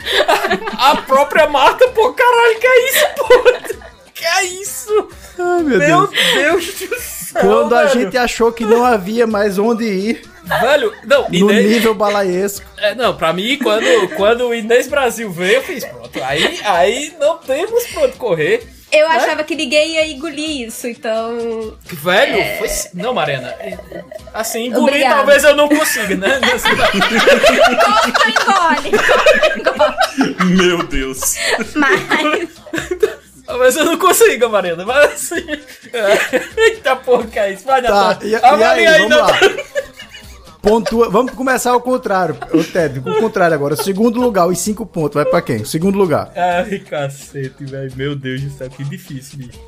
Speaker 2: a própria Marta, pô. Caralho, que é isso, pô? Que é isso?
Speaker 6: Ai, meu,
Speaker 2: Meu
Speaker 6: Deus.
Speaker 2: Deus do céu,
Speaker 6: Quando a
Speaker 2: velho.
Speaker 6: gente achou que não havia mais onde ir
Speaker 2: Velho, não,
Speaker 6: no
Speaker 2: Inês...
Speaker 6: nível balaiesco.
Speaker 2: É, não, pra mim, quando, quando o Inês Brasil veio, eu fiz, pronto. Aí, aí não temos pra onde correr.
Speaker 4: Eu achava que ninguém ia engolir isso, então.
Speaker 2: Velho, foi... Não, Mariana. Assim, engolir
Speaker 4: Obrigada.
Speaker 2: talvez eu não consiga, né?
Speaker 4: Engole, engole.
Speaker 3: Meu Deus.
Speaker 4: Mas.
Speaker 2: Talvez eu não consiga, Mariana, mas assim. É. Eita porra, que é isso? Vai,
Speaker 6: Tá,
Speaker 2: Natália.
Speaker 6: e
Speaker 2: Avalia
Speaker 6: aí.
Speaker 2: Natália.
Speaker 6: Pontua, vamos começar ao contrário, o Ted, o contrário agora. Segundo lugar, os cinco pontos, vai pra quem? Segundo lugar.
Speaker 2: Ai, cacete, velho. Meu Deus do céu, que difícil, bicho.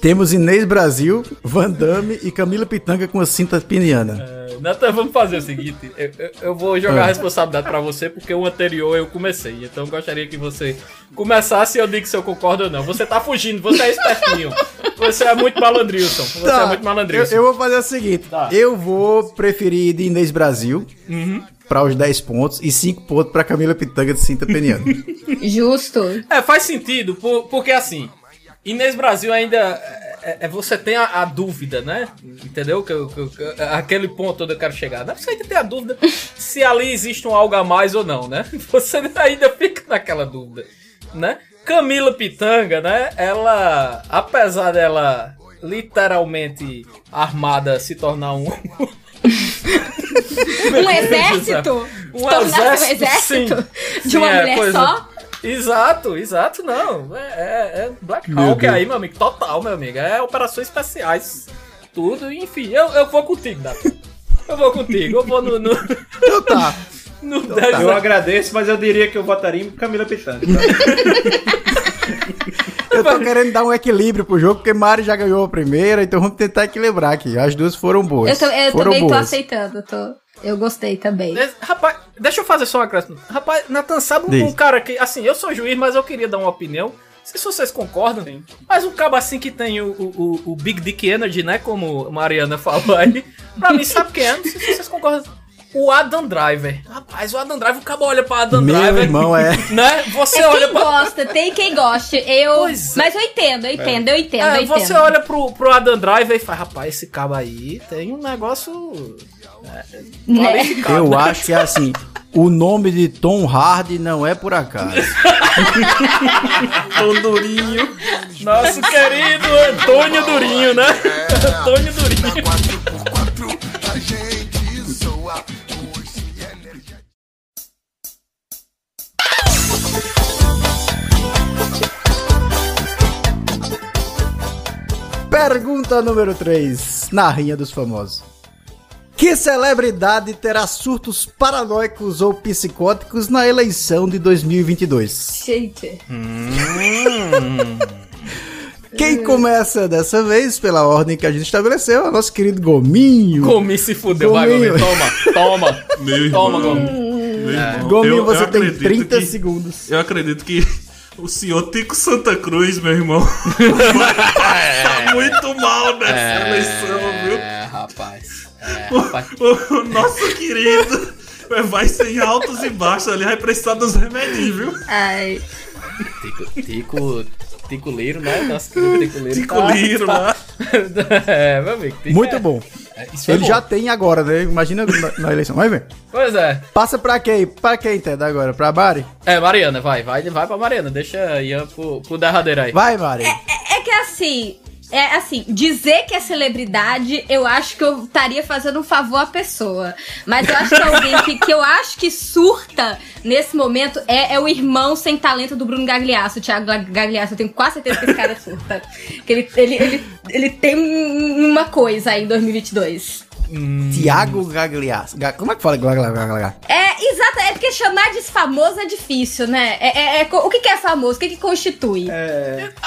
Speaker 6: Temos Inês Brasil, Van Damme e Camila Pitanga com a cinta peniana.
Speaker 2: É, Natan, vamos fazer o seguinte: eu, eu- eu vou jogar
Speaker 6: Ah.
Speaker 2: a responsabilidade pra você, porque o anterior eu comecei. Então eu gostaria que você começasse e eu diga se eu concordo ou não. Você tá fugindo, você é espertinho. Você é muito malandrilson. Você é muito
Speaker 6: Tá, eu,
Speaker 2: malandrilson.
Speaker 6: eu vou fazer o seguinte:
Speaker 2: Tá.
Speaker 6: eu vou preferir de Inês Brasil
Speaker 2: Uhum.
Speaker 6: pra os 10 pontos e 5 pontos pra Camila Pitanga de cinta peniana.
Speaker 4: Justo.
Speaker 2: É, faz sentido, por- porque assim, Inês Brasil ainda. É, é- você tem a, a dúvida, né? Entendeu? Que, que que aquele ponto onde eu quero chegar. Né? Você ainda tem a dúvida se ali existe um algo a mais ou não, né? Você ainda fica naquela dúvida, né? Camila Pitanga, né? Ela, apesar dela literalmente armada se tornar um.
Speaker 4: Um exército?
Speaker 2: Um
Speaker 4: Tornar-se um
Speaker 2: exército,
Speaker 4: exército
Speaker 2: sim.
Speaker 4: de uma
Speaker 2: Sim, é,
Speaker 4: mulher
Speaker 2: é.
Speaker 4: só?
Speaker 2: Exato, exato, não. É, é, é Black Hawk aí, meu amigo. Total, meu amigo. É operações especiais. Tudo, enfim. Eu, eu vou contigo, Dato. Eu vou contigo. Eu vou no. no,
Speaker 6: Então tá.
Speaker 2: no 10
Speaker 5: Eu agradeço, mas eu diria que eu votaria em Camila Pitanga. tá?
Speaker 6: Eu tô querendo dar um equilíbrio pro jogo, porque Mari já ganhou a primeira, então vamos tentar equilibrar aqui. As duas foram boas.
Speaker 4: Eu, tô- eu
Speaker 6: foram
Speaker 4: também tô
Speaker 6: boas.
Speaker 4: aceitando. Tô, eu gostei também.
Speaker 2: Rapaz, deixa eu fazer só uma acréscimo. Rapaz, Nathan, sabe um,
Speaker 6: Diz.
Speaker 2: um cara que. Assim, eu sou juiz, mas eu queria dar uma opinião. Não sei se vocês concordam. Mas um cabo assim que tem o, o, o- o Big Dick Energy, né? Como a Mariana falou aí. Pra mim, sabe quem é? Não sei se vocês concordam. O Adam Driver. Rapaz, o Adam Driver, o cabo olha pra Adam
Speaker 6: Meu
Speaker 2: Driver.
Speaker 6: irmão, é.
Speaker 2: Né? Você
Speaker 4: Tem
Speaker 2: olha
Speaker 4: quem
Speaker 2: pra.
Speaker 4: gosta, tem quem goste. Eu,
Speaker 2: Pois é.
Speaker 4: mas eu entendo, eu entendo, eu entendo,
Speaker 2: É,
Speaker 4: eu entendo.
Speaker 2: você olha pro, pro Adam Driver e fala, rapaz, esse cabo aí tem um negócio.
Speaker 4: Né?
Speaker 6: Eu
Speaker 2: né?
Speaker 6: acho que é assim. O nome de Tom Hardy não é por acaso.
Speaker 3: Tom Durinho.
Speaker 2: Nosso querido Antônio Durinho, né? Antônio Durinho.
Speaker 6: Pergunta número 3, na Rinha dos Famosos. Que celebridade terá surtos paranoicos ou psicóticos na eleição de 2022?
Speaker 4: Gente.
Speaker 6: Quem começa dessa vez, pela ordem que a gente estabeleceu, é o nosso querido Gominho.
Speaker 2: Gomi se fudeu, vai,
Speaker 6: Gominho.
Speaker 2: Gomi. Toma, toma.
Speaker 3: Meu
Speaker 2: Toma,
Speaker 3: irmão.
Speaker 2: Gomi.
Speaker 3: Meu irmão.
Speaker 6: Gominho,
Speaker 3: Eu- eu
Speaker 6: você tem
Speaker 3: acredito
Speaker 6: 30
Speaker 3: que-
Speaker 6: segundos.
Speaker 3: Eu acredito que o senhor Tico Santa Cruz, meu irmão, vai passar muito mal nessa eleição, viu?
Speaker 2: É, rapaz. É,
Speaker 3: O,
Speaker 2: rapaz.
Speaker 3: o nosso querido vai ser em altos e baixos ali, vai precisar dos remedinhos, viu?
Speaker 4: Ai.
Speaker 2: Tico, tico, tico Liro, né? Nosso querido Tico Liro.
Speaker 3: Tico Liro lá.
Speaker 2: é, meu amigo. Tico
Speaker 6: Muito
Speaker 2: é-
Speaker 6: bom.
Speaker 2: É, isso foi
Speaker 6: Ele
Speaker 2: bom.
Speaker 6: já tem agora, né? Imagina na, na eleição. Vai ver.
Speaker 2: Pois é.
Speaker 6: Passa pra quem? Pra quem, Ted, agora? Pra Mari?
Speaker 2: É, Mariana, vai, vai, vai pra Mariana. Deixa Ian pro, pro derradeiro aí.
Speaker 6: Vai, Mari.
Speaker 4: É que assim, é assim, dizer que é celebridade, eu acho que eu estaria fazendo um favor à pessoa. Mas eu acho que alguém que, que eu acho que surta nesse momento é, é o irmão sem talento do Bruno Gagliasso, o Thiago Gag- Gagliasso. Eu tenho quase certeza que esse cara surta. Que ele, ele, ele, ele tem um- uma coisa aí em 2022.
Speaker 6: Tiago Gagliasso. Ga- Como é que fala Gagliasso?
Speaker 4: É, exato, é porque chamar de famoso é difícil, né? É, é- é o que, que é famoso? O que, que constitui?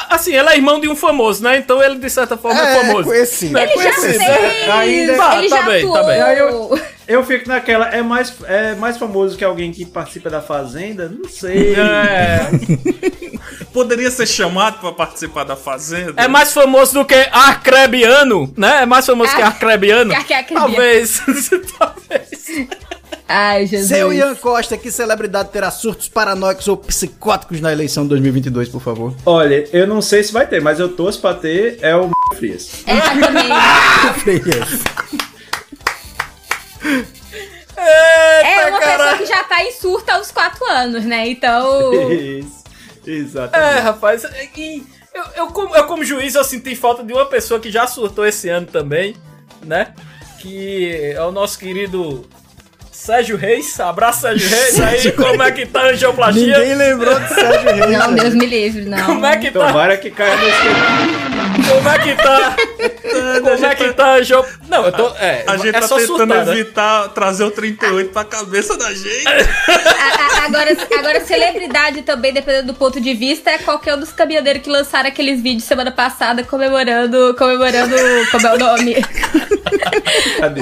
Speaker 2: Assim, ele é irmão de um famoso, né? Então ele, de certa forma, é,
Speaker 6: É,
Speaker 2: famoso.
Speaker 6: conhecido.
Speaker 2: É
Speaker 4: Ele já
Speaker 2: conhecido.
Speaker 4: fez,
Speaker 5: Ainda-
Speaker 2: Tá,
Speaker 4: ele
Speaker 2: tá
Speaker 4: já
Speaker 2: bem, tá
Speaker 4: atuou.
Speaker 2: bem.
Speaker 5: Aí eu- Eu fico naquela, é mais, é mais famoso que alguém que participa da Fazenda? Não sei.
Speaker 2: É,
Speaker 3: Poderia ser chamado pra participar da Fazenda?
Speaker 2: é mais famoso do que Arcrebiano, né? É mais famoso que
Speaker 4: Ar-
Speaker 2: Arcrebiano.
Speaker 4: Arcrebiano.
Speaker 2: Talvez. Talvez.
Speaker 4: Ai, Jesus.
Speaker 6: Seu Ian Costa, que celebridade terá surtos paranoicos ou psicóticos na eleição 2022, por favor?
Speaker 5: Olha, eu não sei se vai ter, mas eu torço pra ter é o Frias.
Speaker 4: É, também. É uma pessoa que já tá em surto há uns 4 anos, né? Então.
Speaker 5: Isso.
Speaker 2: É,
Speaker 5: Exatamente.
Speaker 2: rapaz. E eu, eu, como, eu, como juiz, eu senti falta de uma pessoa que já surtou esse ano também, né? Que é o nosso querido Sérgio Reis. Abraço, Sérgio Reis. Aí, como é que tá a angioplastia?
Speaker 6: Ninguém lembrou de Sérgio Reis.
Speaker 4: Não,
Speaker 6: né?
Speaker 4: Deus me livre, não.
Speaker 2: Como é que tá?
Speaker 5: Tomara que caia nesse.
Speaker 2: Como é que tá? Como é que tá angiop... Não, eu tô. É,
Speaker 3: A gente
Speaker 2: é
Speaker 3: tá
Speaker 2: só
Speaker 3: tentando
Speaker 2: surtar, né?
Speaker 3: evitar trazer o 38 pra cabeça da gente.
Speaker 4: A- a- agora, agora, celebridade também, dependendo do ponto de vista, é qualquer um dos caminhoneiros que lançaram aqueles vídeos semana passada comemorando. Comemorando. Como é o nome?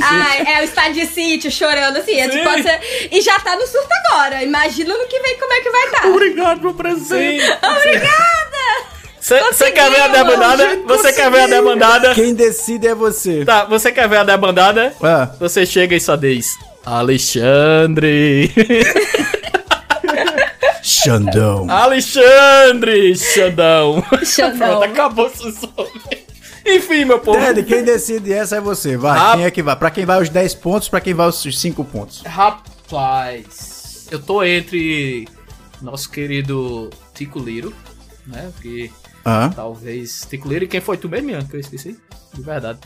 Speaker 4: Ah, é o estádio de sítio chorando assim. É,
Speaker 2: Sim.
Speaker 4: pode ser- e já tá no surto agora. Imagina no que vem como é que vai estar. Tá.
Speaker 3: Obrigado, meu presente.
Speaker 4: Obrigada!
Speaker 2: Você quer ver a
Speaker 4: gente,
Speaker 2: Você quer ver a debandada?
Speaker 6: Quem decide é você.
Speaker 2: Tá, você quer ver a debandada?
Speaker 6: Ah,
Speaker 2: Você chega e só diz. Alexandre!
Speaker 6: Xandão.
Speaker 2: Alexandre! Xandão!
Speaker 4: Xandão.
Speaker 2: Pronto, acabou seu. Enfim, meu povo.
Speaker 6: Ted, quem decide essa é você. Vai,
Speaker 2: Rap-
Speaker 6: quem é que vai? Pra quem vai os 10 pontos, pra quem vai os 5 pontos.
Speaker 2: Rapaz, eu tô entre nosso querido Tico Liro né? Que Talvez Ticuleiro e quem foi tu mesmo, Ian, que eu esqueci? De verdade.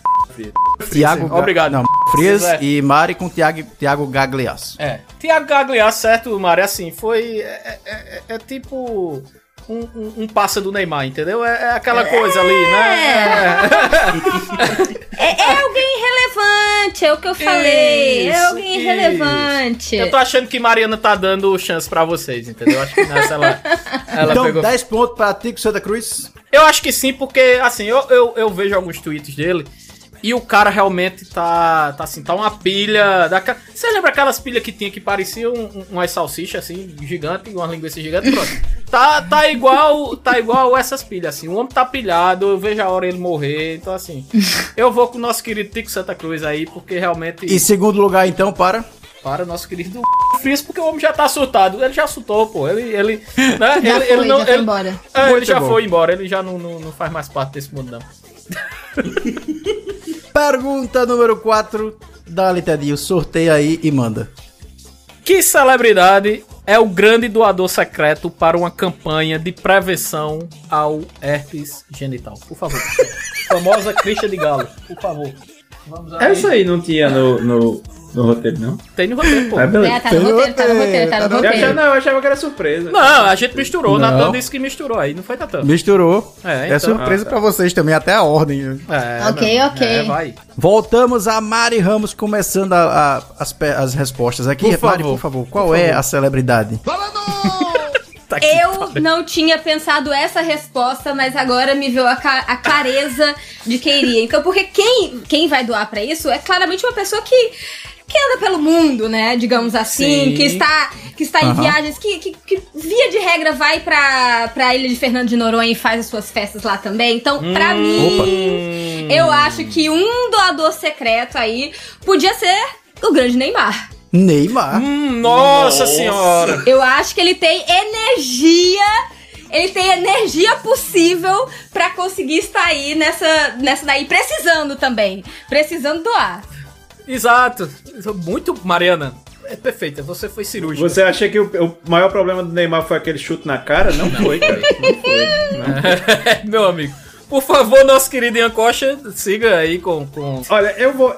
Speaker 6: Tiago Ga-
Speaker 2: Obrigado.
Speaker 6: Não, Frias
Speaker 2: Zé.
Speaker 6: e Mari com Tiago, Tiago Gagliasso.
Speaker 2: É. Tiago Gagliasso, certo, Mário? Assim, foi. É, é- é- é tipo. Um, um, um passa do Neymar, entendeu? É, é aquela coisa ali, né?
Speaker 4: É, é alguém relevante, é o que eu falei. é
Speaker 2: Isso,
Speaker 4: alguém
Speaker 2: isso.
Speaker 4: relevante.
Speaker 2: Eu tô achando que Mariana tá dando chance pra vocês, entendeu? Acho que nessa ela, ela
Speaker 6: então,
Speaker 2: pegou.
Speaker 6: 10 pontos pra Tico Santa Cruz.
Speaker 2: Eu acho que sim, porque, assim, eu, eu, eu vejo alguns tweets dele e o cara realmente tá, tá assim, tá uma pilha. Daquela... Você lembra aquelas pilhas que tinha que pareciam um, um, umas salsichas, assim, gigante, uma linguiça gigante? Pronto. tá, tá igual tá igual essas pilhas, assim. O homem tá pilhado, eu vejo a hora ele morrer. Então, assim, eu vou com o nosso querido Tico Santa Cruz aí, porque realmente.
Speaker 6: E segundo lugar, então, para.
Speaker 2: Para o nosso querido Fris, porque o homem já tá surtado. Ele já surtou, pô. Ele. ele né?
Speaker 4: Já
Speaker 2: ele,
Speaker 4: foi,
Speaker 2: ele não,
Speaker 4: já
Speaker 2: ele-
Speaker 4: embora.
Speaker 2: é, ele já
Speaker 6: bom.
Speaker 2: foi embora, ele já não, não, não faz mais parte desse mundo, não.
Speaker 6: Pergunta número 4. Dá-lhe, Tedinho, sorteia aí e manda.
Speaker 2: Que celebridade é o grande doador secreto para uma campanha de prevenção ao herpes genital? Por favor. Famosa Christian de Galo, por favor. Aí.
Speaker 5: Essa aí não tinha no, no, no roteiro, não?
Speaker 2: Tem no roteiro, pô.
Speaker 5: Ah,
Speaker 4: É,
Speaker 5: beleza.
Speaker 4: tá no roteiro, tá no roteiro, tá no
Speaker 5: Eu achava,
Speaker 4: roteiro.
Speaker 5: não, eu achava que era surpresa.
Speaker 2: Não, a gente misturou. O. Natan disse que misturou aí, não foi, Natan?
Speaker 6: Misturou.
Speaker 2: É,
Speaker 6: É,
Speaker 2: então.
Speaker 6: surpresa
Speaker 5: Ah, tá.
Speaker 6: pra vocês também, até a ordem. né?
Speaker 2: É,
Speaker 4: Ok,
Speaker 2: não.
Speaker 4: ok.
Speaker 2: É, vai.
Speaker 6: Voltamos a Mari Ramos começando a- a- as, as respostas aqui.
Speaker 2: Por
Speaker 6: Mari,
Speaker 2: favor.
Speaker 6: por favor, qual é a celebridade?
Speaker 2: Tá aqui,
Speaker 4: Eu não tinha pensado essa resposta, mas agora me veio a, a clareza de quem iria. Então, porque quem, quem vai doar pra isso é claramente uma pessoa que, que anda pelo mundo, né? Digamos assim,
Speaker 2: Sim.
Speaker 4: que está, que está em
Speaker 6: Aham.
Speaker 4: viagens, que, que, que, via de regra vai pra, pra ilha de Fernando de Noronha e faz as suas festas lá também. Então, pra mim, eu acho que um doador secreto aí podia ser o grande Neymar.
Speaker 6: Neymar.
Speaker 2: Hum, nossa, senhora.
Speaker 4: Eu acho que ele tem energia. Ele tem energia possível pra conseguir estar aí nessa, nessa daí, precisando também. Precisando doar.
Speaker 2: Exato. Muito, Mariana. É perfeita, você foi cirúrgica.
Speaker 5: Você acha que o, o maior problema do Neymar foi aquele chute na cara? Não foi, cara. Não foi.
Speaker 2: Meu amigo. Por favor, nosso querido Ian Costa, siga aí com. com...
Speaker 5: Olha, eu vou.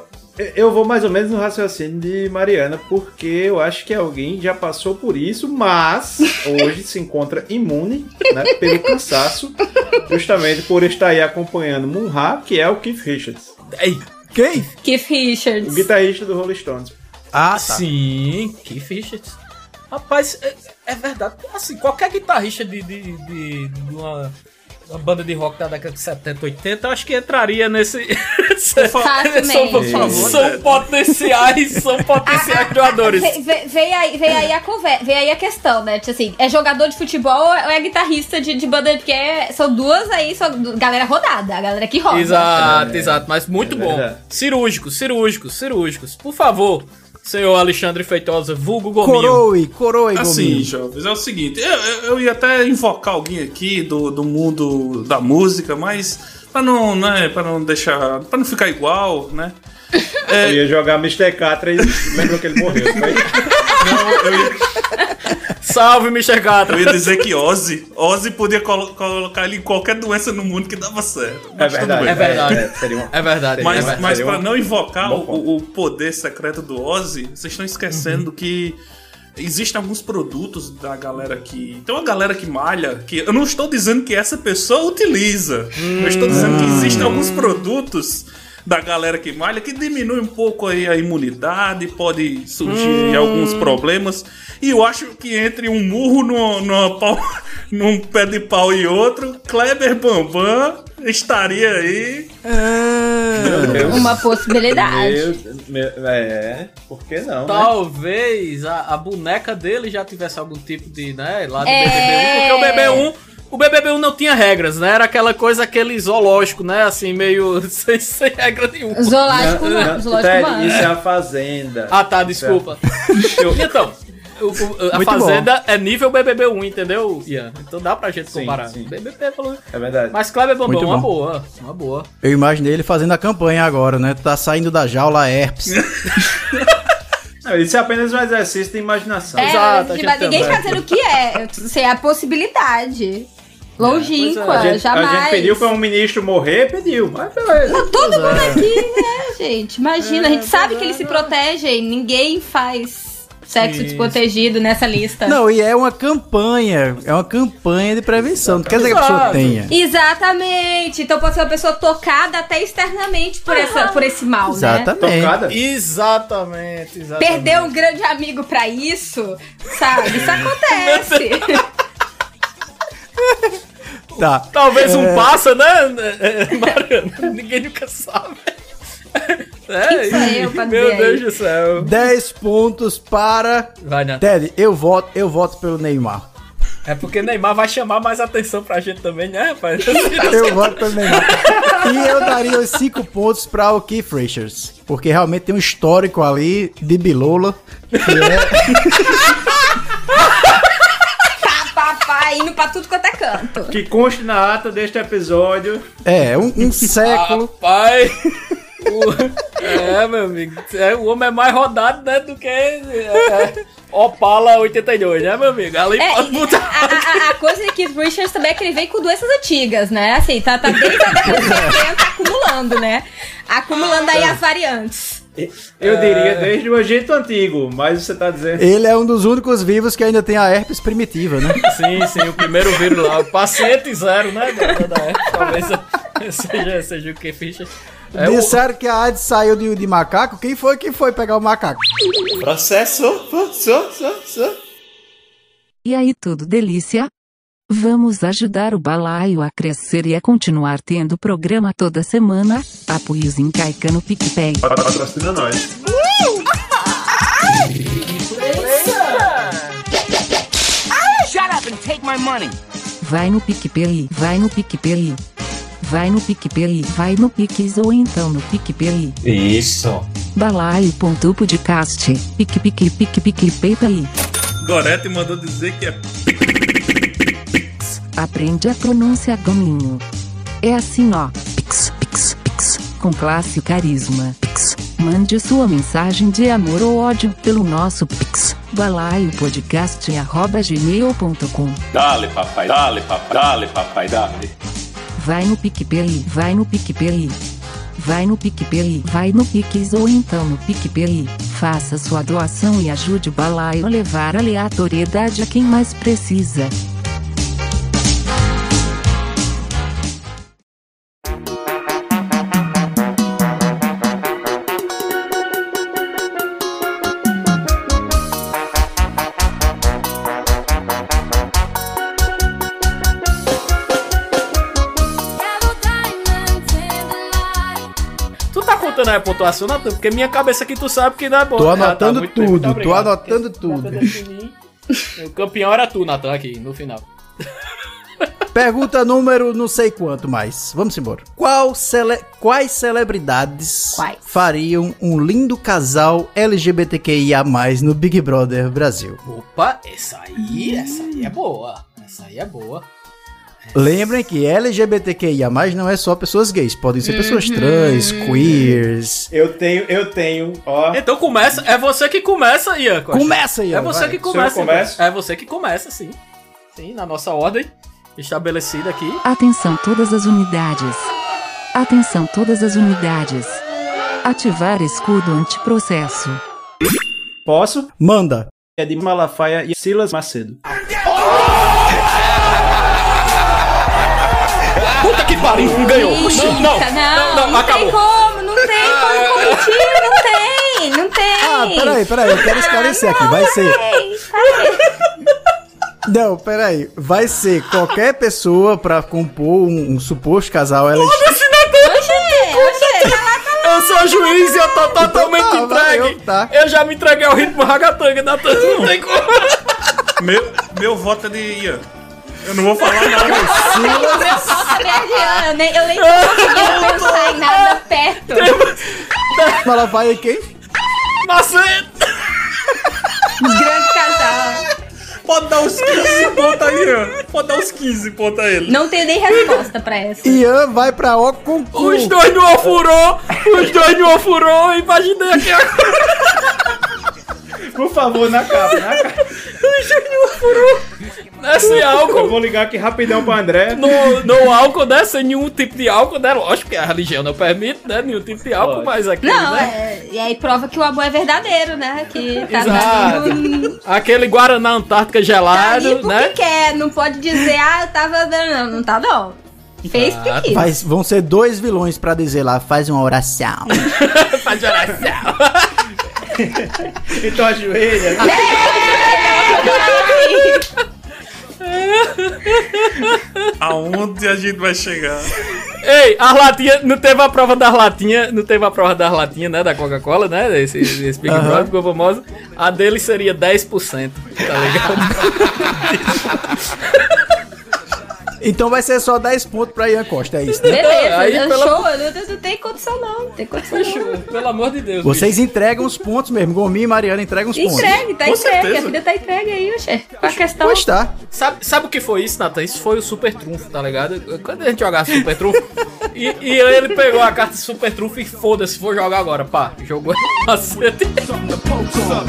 Speaker 5: Eu vou mais ou menos no raciocínio de Mariana, porque eu acho que alguém já passou por isso, mas hoje se encontra imune né, pelo cansaço, justamente por estar aí acompanhando Munha, que é o Keith Richards,
Speaker 2: Ei,
Speaker 6: Quem?
Speaker 4: Keith Richards.
Speaker 5: o guitarrista do Rolling Stones.
Speaker 6: Ah, tá.
Speaker 2: Sim, Keith Richards. Rapaz, é, é verdade. Assim, qualquer guitarrista de, de, de, de uma, uma banda de rock da década de 70, 80, eu acho que entraria nesse. São,
Speaker 3: Por favor,
Speaker 2: são
Speaker 3: Ted.
Speaker 2: potenciais, são potenciais doadores.
Speaker 4: Ve- ve- Veio aí, veio aí a conversa, veio aí a questão, né? Tipo assim, é jogador de futebol ou é guitarrista de, de banda? Porque é- são duas aí, são galera rodada, a galera que roda.
Speaker 2: Exato, exato, mas muito
Speaker 5: É
Speaker 2: bom. Cirúrgicos, cirúrgicos, cirúrgicos. Por favor, senhor Alexandre Feitosa, vulgo Gominho.
Speaker 6: Coroe, coroe,
Speaker 3: Assim,
Speaker 6: Gominho.
Speaker 3: jovens, é o seguinte, eu, eu- ia até invocar alguém aqui do, do mundo da música, mas pra não, né, pra não deixar, pra não ficar igual, né?
Speaker 5: Eu ia jogar Mr. Catra e lembra que ele morreu?
Speaker 3: Não, eu ia,
Speaker 2: Salve, Mr. Gata.
Speaker 3: eu ia dizer que Ozzy, Ozzy podia colo- colocar ele em qualquer doença no mundo que dava certo.
Speaker 5: É
Speaker 3: Mas tudo
Speaker 5: verdade.
Speaker 3: bem.
Speaker 2: É verdade.
Speaker 5: É, seria uma-
Speaker 2: É verdade.
Speaker 3: Mas,
Speaker 2: é verdade.
Speaker 3: mas
Speaker 5: Seria
Speaker 3: para
Speaker 5: um
Speaker 3: não invocar o, o poder secreto do Ozzy, vocês estão esquecendo
Speaker 2: Uhum.
Speaker 3: que existem alguns produtos da galera que. Tem uma galera que malha, que eu não estou dizendo que essa pessoa utiliza. Eu estou dizendo que existem alguns produtos da galera que malha que diminui um pouco aí a imunidade, pode surgir alguns problemas. E eu acho que entre um murro no, numa pau- num pé de pau e outro, Kleber Bambam estaria aí
Speaker 5: Deus.
Speaker 4: Uma possibilidade.
Speaker 5: Meu, meu, é, por que não? né?
Speaker 2: Talvez a, a boneca dele já tivesse algum tipo de, né, lá do
Speaker 4: É.
Speaker 2: BBB1, porque o BBB1, o BBB1 não tinha regras, né? Era aquela coisa, aquele zoológico, né? Assim, meio sem, sem regra nenhuma.
Speaker 4: Zoológico
Speaker 5: Não, não,
Speaker 4: Zoológico
Speaker 5: Ted, isso é a fazenda.
Speaker 2: Ah, tá, desculpa. Eu- então, o- o- a
Speaker 6: Muito
Speaker 2: Fazenda é nível BBB1, entendeu, Ian? Então dá pra gente
Speaker 5: Sim,
Speaker 2: comparar.
Speaker 5: sim.
Speaker 2: BBB falou...
Speaker 5: É verdade.
Speaker 2: Mas Kleber Bambam,
Speaker 6: Muito
Speaker 2: uma
Speaker 6: bom.
Speaker 2: boa, uma boa.
Speaker 6: Eu imaginei ele fazendo a campanha agora, né? Tá saindo da jaula herpes.
Speaker 5: Não, isso é apenas um exercício de imaginação.
Speaker 4: É,
Speaker 2: Exato,
Speaker 4: ninguém tá dizendo o que é. Isso é a possibilidade. Longínqua,
Speaker 2: é,
Speaker 5: A gente, a
Speaker 4: jamais.
Speaker 5: gente pediu pra um ministro morrer, pediu, mas beleza.
Speaker 4: Todo mundo aqui, né, gente? Imagina, a gente sabe que eles se protegem, ninguém faz sexo
Speaker 2: Isso.
Speaker 4: desprotegido nessa lista.
Speaker 6: Não, e é uma campanha. É uma campanha de prevenção. Não quer dizer que a pessoa tenha.
Speaker 4: Exatamente. Então pode ser uma pessoa tocada até externamente por, essa, por esse mal, né?
Speaker 6: Exatamente.
Speaker 5: Tocada.
Speaker 2: Exatamente, exatamente.
Speaker 4: Perder um grande amigo pra isso, sabe? Isso acontece.
Speaker 6: Tá.
Speaker 2: Talvez um passa, né, é, Mariana? Ninguém nunca sabe. É,
Speaker 4: pra
Speaker 2: meu Deus do céu.
Speaker 6: 10 pontos para.
Speaker 2: Vai, Natan.
Speaker 6: Ted, eu voto, eu voto pelo Neymar.
Speaker 2: É porque Neymar vai chamar mais atenção pra gente também, né, rapaz?
Speaker 6: Eu voto pelo Neymar. E eu daria os 5 pontos para o Keith Richards. Porque realmente tem um histórico ali de Bilola. Que é.
Speaker 4: Indo pra tudo quanto é canto.
Speaker 5: Que conste na ata deste episódio.
Speaker 6: É, um, um século.
Speaker 2: Pai. é, meu amigo. É, o homem é mais rodado, né, do que é, é, Opala 82, né, meu amigo? Ali
Speaker 4: É,
Speaker 2: pode botar.
Speaker 4: a, a- a coisa de Keith Richards também é que ele vem com doenças antigas, né? Assim, tá, tá desde a década de 70 acumulando, né? Acumulando aí as variantes.
Speaker 5: Eu diria desde o Egito Antigo, mas você tá dizendo.
Speaker 6: Ele é um dos únicos vivos que ainda tem a herpes primitiva, né?
Speaker 2: Sim, sim, o primeiro vírus lá. O paciente zero, né? Da, da, época, talvez seja, seja o que ficha. É o,
Speaker 6: Disseram que a AIDS saiu de, de macaco. Quem foi que foi pegar o macaco?
Speaker 8: Processo, so, so, so.
Speaker 1: E aí tudo delícia? Vamos ajudar o balaio a crescer e a continuar tendo programa toda semana? Apoios em Caica no PicPay.
Speaker 5: Patrocina nós.
Speaker 9: Shut up and take my money.
Speaker 1: Vai no PicPay, vai no PicPay. Vai no PicPay, vai no Pix ou então no PicPay.
Speaker 8: Isso.
Speaker 1: Balaio.podcast. Pic pic pic pic PayPay.
Speaker 3: Gorete mandou dizer que é
Speaker 1: Aprende a pronúncia gominho. É assim ó. Pix, pix, pix. Com classe e carisma. Pix. Mande sua mensagem de amor ou ódio pelo nosso Pix. balaiopodcast.gmail.com
Speaker 8: Dale, papai, dale, papai, dale, papai, dale.
Speaker 1: Vai no PicPay, vai no PicPay. Vai no PicPay, vai no Pix ou então no PicPay. Faça sua doação e ajude o balaio a levar aleatoriedade a quem mais precisa.
Speaker 2: A pontuação, Natan? Porque minha cabeça aqui tu sabe que não é boa.
Speaker 6: Tô
Speaker 2: Ah, tá,
Speaker 6: anotando
Speaker 2: bem, muito
Speaker 6: tudo, tô
Speaker 2: obrigado.
Speaker 6: anotando tudo.
Speaker 2: O campeão era tu, Natan, aqui, no final.
Speaker 6: Pergunta número não sei quanto mais. Vamos embora. Qual cele... Quais celebridades
Speaker 4: Quais?
Speaker 6: fariam um lindo casal LGBTQIA+, no Big Brother Brasil?
Speaker 2: Opa, essa aí, essa aí é boa. Essa aí é boa.
Speaker 6: Lembrem que LGBTQIA+, não é só pessoas gays. Podem ser pessoas
Speaker 4: Uhum.
Speaker 6: trans, queers...
Speaker 5: Eu tenho, eu tenho, ó.
Speaker 2: Então começa, é você que começa, Ian.
Speaker 6: Começa, Ian,
Speaker 2: É você
Speaker 6: vai.
Speaker 2: que começa. É você que começa, sim. Sim, na nossa ordem estabelecida aqui.
Speaker 1: Atenção todas as unidades. Atenção todas as unidades. Ativar escudo antiprocesso.
Speaker 5: Posso?
Speaker 6: Manda.
Speaker 5: É de Malafaia e Silas Macedo.
Speaker 2: Puta que pariu, um ganhou. Não, não, não, não,
Speaker 4: não
Speaker 2: acabou.
Speaker 4: tem como, não tem como competir, não tem, não tem.
Speaker 6: Ah, peraí, peraí, eu quero esclarecer aqui. Vai ser... Não, peraí. Vai ser qualquer pessoa pra compor um, um suposto casal LGBT.
Speaker 4: Oxê, oxê, tá lá, tá lá.
Speaker 2: Eu sou juiz e eu tô totalmente
Speaker 6: tá,
Speaker 2: entregue.
Speaker 6: valeu, tá.
Speaker 2: Eu já me entreguei ao ritmo ragatanga, Natan. Não tem como.
Speaker 3: Meu, meu voto é de Ian. Eu não vou falar nada.
Speaker 4: Nossa, minha Diana, eu nem, tô conseguindo pensar em nada perto.
Speaker 6: Ela vai em quem?
Speaker 2: Macedo.
Speaker 4: Grande casal.
Speaker 3: Pode dar uns 15 pontos aí, Ian. Pode dar uns 15 pontos a ele.
Speaker 4: Não tenho nem resposta pra essa.
Speaker 6: Ian vai pra O concurso.
Speaker 2: Os dois no ofurô. Os dois no ofurô. Imaginei aqui agora.
Speaker 5: Por favor, na capa, na capa.
Speaker 2: Dois no ofurô. Né, sem
Speaker 5: Eu
Speaker 2: álcool.
Speaker 5: vou ligar aqui rapidão pro André.
Speaker 2: No, no álcool, né? Sem nenhum tipo de álcool, né? Lógico que a religião não permite, né? Nenhum tipo de álcool,
Speaker 5: Lógico.
Speaker 2: mas aqui,
Speaker 4: Não,
Speaker 2: né?
Speaker 4: é, e aí prova que o amor é verdadeiro, né? Que tá
Speaker 2: Exato.
Speaker 4: dando-
Speaker 2: Aquele Guaraná Antártica
Speaker 4: Tá
Speaker 2: gelado,
Speaker 4: porque
Speaker 2: né?
Speaker 4: quer, não pode dizer, ah, eu tava. Não, não tá não. Fez
Speaker 2: Ah,
Speaker 4: quis.
Speaker 6: Faz- vão ser dois vilões pra dizer lá, faz uma oração.
Speaker 2: Faz oração.
Speaker 5: Então ajoelha.
Speaker 3: Aonde a gente vai chegar?
Speaker 2: Ei, as latinhas, não teve a prova das latinhas, não teve a prova das latinhas, né, da Coca-Cola, né, esse, esse Big
Speaker 6: Aham.
Speaker 2: Brother ficou famoso, a dele seria 10%, tá ligado?
Speaker 6: Então vai ser só 10 pontos pra Ian Costa, é isso, né?
Speaker 4: Beleza,
Speaker 2: Aí, pela-
Speaker 4: show, eu não, não tem condição não, não tem condição não.
Speaker 2: Fechou, pelo amor de Deus.
Speaker 6: Vocês entregam os pontos mesmo. Gominho e Mariana entregam os pontos.
Speaker 4: Entregue, tá
Speaker 3: Com
Speaker 4: entregue,
Speaker 3: certeza.
Speaker 4: a vida tá entregue aí, oxê. Qual a questão?
Speaker 6: Pois tá.
Speaker 2: bicho. Sabe, sabe o que foi isso, Nathan? Isso foi o Super Trunfo, tá ligado? Quando a gente jogava Super Trunfo, e, e ele pegou a carta Super Trunfo e foda-se, vou jogar agora, pá. Jogou cacete. A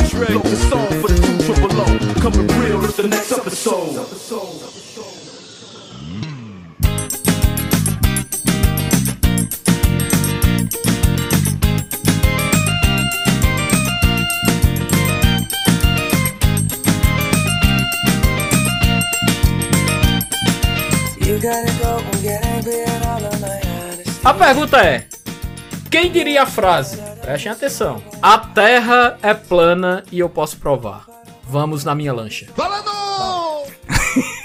Speaker 2: pergunta é: quem diria a frase? Prestem atenção. A terra é plana e eu posso provar. Vamos na minha lancha.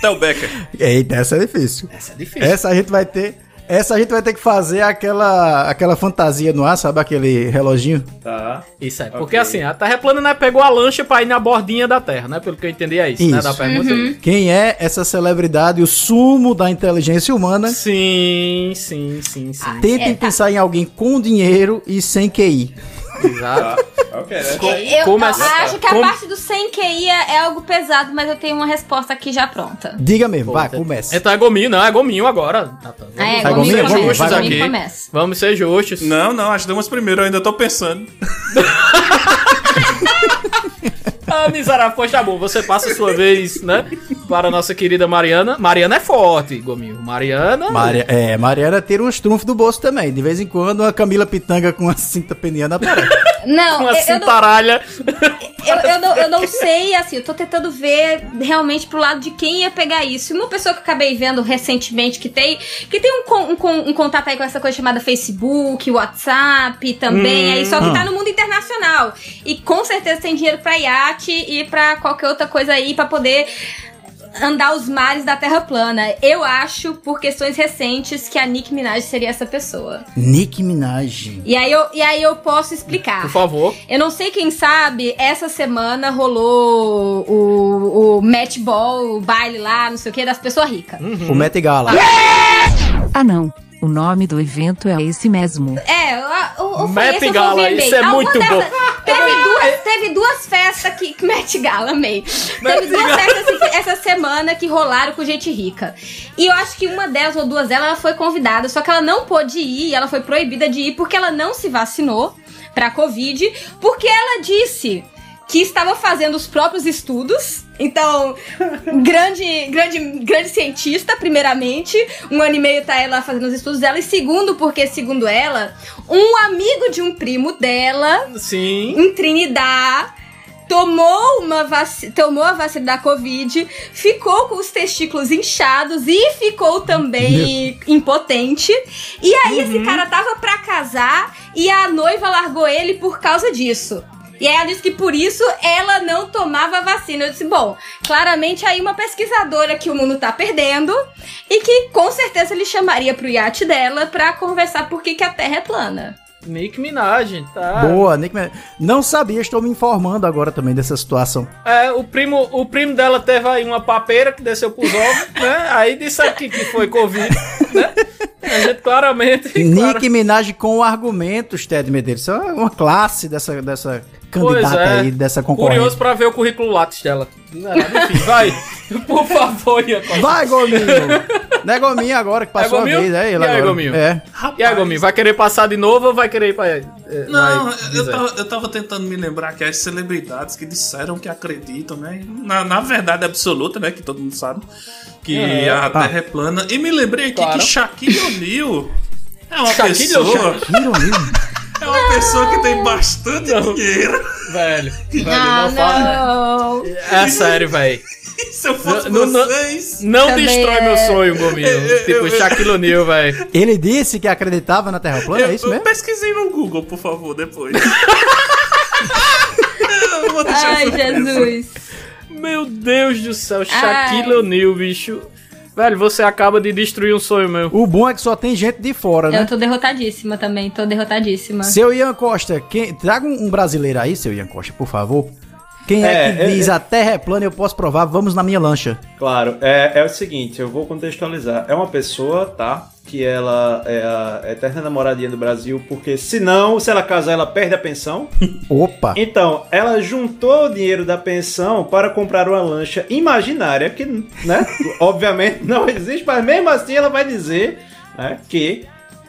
Speaker 3: Theo Becker.
Speaker 6: Eita, essa é difícil.
Speaker 2: Essa é difícil.
Speaker 6: Essa a gente vai ter. Essa a gente vai ter que fazer aquela, aquela fantasia no ar, sabe? Aquele reloginho.
Speaker 5: Tá.
Speaker 2: Isso é, porque assim, a Terra é plana, né? Pegou a lancha pra ir na bordinha da Terra, né? Pelo que eu entendi é isso, né?
Speaker 6: Isso.
Speaker 2: Da pergunta.
Speaker 6: Quem é essa celebridade, o sumo da inteligência humana?
Speaker 2: Sim, sim, sim, sim.
Speaker 6: Tentem
Speaker 4: É, tá.
Speaker 6: pensar em alguém com dinheiro e sem QI.
Speaker 2: Exato.
Speaker 5: Ok, né?
Speaker 4: Eu,
Speaker 2: Como
Speaker 4: eu acho que a
Speaker 2: Como-
Speaker 4: parte do 100 QI é é algo pesado, mas eu tenho uma resposta aqui já pronta.
Speaker 6: Diga mesmo, vai, comece.
Speaker 2: Então é gominho, não, é gominho agora. Nathan. Vamos,
Speaker 4: É,
Speaker 6: Vai,
Speaker 2: vamos
Speaker 6: gominho,
Speaker 2: ser
Speaker 6: gominho,
Speaker 2: justos
Speaker 6: vai,
Speaker 2: aqui.
Speaker 4: gominho, começa.
Speaker 2: Vamos ser justos.
Speaker 3: Não, não, as damas primeiro, eu ainda tô pensando.
Speaker 2: Ah, miserável, pois tá bom. Você passa a sua vez, né? Para a nossa querida Mariana. Mariana é forte, Gominho. Mariana.
Speaker 6: Maria, é, Mariana tira uns trunfos do bolso também. De vez em quando, a Camila Pitanga com a cinta peniana aparece.
Speaker 4: Não,
Speaker 2: Uma
Speaker 4: eu, eu não,
Speaker 2: cintaralha.
Speaker 4: Eu, eu não, eu não sei, assim, eu tô tentando ver realmente pro lado de quem ia pegar isso. E uma pessoa que eu acabei vendo recentemente que tem, que tem um, um, um contato aí com essa coisa chamada Facebook, WhatsApp também, aí só que tá no mundo internacional. E com certeza tem dinheiro pra iate e pra qualquer outra coisa aí pra poder andar os mares da Terra plana. Eu acho, por questões recentes, que a Nick Minaj seria essa pessoa.
Speaker 6: Nick Minaj.
Speaker 4: E aí eu, e aí eu posso explicar.
Speaker 2: Por favor.
Speaker 4: Eu não sei quem sabe, essa semana rolou o, o match ball, o baile lá, não sei o que, das pessoas ricas.
Speaker 6: O Met Gala.
Speaker 1: Ah não, o nome do evento é esse mesmo.
Speaker 4: É, o, o, o foi
Speaker 2: Met
Speaker 4: esse
Speaker 2: Gala, isso é
Speaker 4: Alguma
Speaker 2: muito bom.
Speaker 4: Teve duas, festas que. Met Gala, amei. Teve duas festas esse- essa semana que rolaram com gente rica. E eu acho que uma delas ou duas delas ela foi convidada, só que ela não pôde ir, ela foi proibida de ir porque ela não se vacinou pra Covid, porque ela disse que estava fazendo os próprios estudos. Então, grande, grande, grande cientista, primeiramente. Um ano e meio tá ela fazendo os estudos dela. E segundo, porque, segundo ela, um amigo de um primo dela,
Speaker 2: Sim.
Speaker 4: em Trinidad, tomou, uma vaci tomou a vacina da Covid, ficou com os testículos inchados e ficou também impotente. E aí esse cara tava pra casar e a noiva largou ele por causa disso. E aí ela disse que por isso ela não tomava vacina. Eu disse, bom, claramente aí uma pesquisadora que o mundo tá perdendo e que com certeza ele chamaria pro iate dela pra conversar por que que a Terra é plana.
Speaker 2: Nick Minaj, tá?
Speaker 6: Boa, Nick Minaj. Não sabia, estou me informando agora também dessa situação.
Speaker 2: É, o primo, o primo dela teve aí uma papeira que desceu pros ovos, né? Aí disse aqui que foi Covid, né? A gente claramente. clara-
Speaker 6: Nick Minaj com argumentos, Ted Medeiros. Isso é uma classe dessa, dessa candidata
Speaker 2: é.
Speaker 6: aí, dessa concorrente.
Speaker 2: Curioso pra ver o currículo Lattes dela. Não, enfim, vai. Por favor, Ian Costa.
Speaker 6: Vai, Gominho! Não é Gominho agora que passou
Speaker 2: É
Speaker 6: a vez, é ele
Speaker 2: E aí,
Speaker 6: agora.
Speaker 2: Gominho?
Speaker 6: É.
Speaker 2: E aí, Gominho, vai querer passar de novo ou vai querer ir pra. eh,
Speaker 3: Não,
Speaker 2: vai
Speaker 3: eu tava, eu tava tentando me lembrar que as celebridades que disseram que acreditam, né? Na, na verdade absoluta, né? Que todo mundo sabe. Que
Speaker 2: É.
Speaker 3: a Terra é plana. E me lembrei aqui
Speaker 2: Claro.
Speaker 3: que Shaquille O'Neal é uma
Speaker 2: Shaquille
Speaker 3: pessoa.
Speaker 2: O'Neal?
Speaker 3: É uma pessoa que tem bastante dinheiro.
Speaker 2: Velho, velho,
Speaker 4: Ah,
Speaker 2: não fala.
Speaker 4: não.
Speaker 2: É sério, velho.
Speaker 3: Se eu fosse
Speaker 2: Não- não-
Speaker 3: vocês.
Speaker 2: Não
Speaker 4: Também
Speaker 2: destrói meu
Speaker 4: é.
Speaker 2: sonho, Gominho. Tipo, Shaquille O'Neal, velho.
Speaker 6: Ele disse que acreditava na Terra plana, é isso
Speaker 3: eu
Speaker 6: mesmo?
Speaker 3: pesquisei no Google, por favor, depois. eu
Speaker 4: Ai. Jesus.
Speaker 2: Meu Deus do céu, Shaquille O'Neal, bicho. Velho, você acaba de destruir um sonho meu.
Speaker 6: O bom é que só tem gente de fora, né?
Speaker 4: Eu tô derrotadíssima também, tô derrotadíssima.
Speaker 6: Seu Ian Costa, quem... traga um brasileiro aí, seu Ian Costa, por favor. Quem é,
Speaker 5: É,
Speaker 6: que
Speaker 5: é,
Speaker 6: diz
Speaker 5: é.
Speaker 6: a Terra é plana eu posso provar, vamos na minha lancha.
Speaker 5: Claro, é, é o seguinte, eu vou contextualizar. É uma pessoa, tá? Que ela é a eterna namoradinha do Brasil, porque senão, se ela casar, ela perde a pensão.
Speaker 6: Opa!
Speaker 5: Então, ela juntou o dinheiro da pensão para comprar uma lancha imaginária, que, né, obviamente não existe, mas mesmo assim ela vai dizer né, que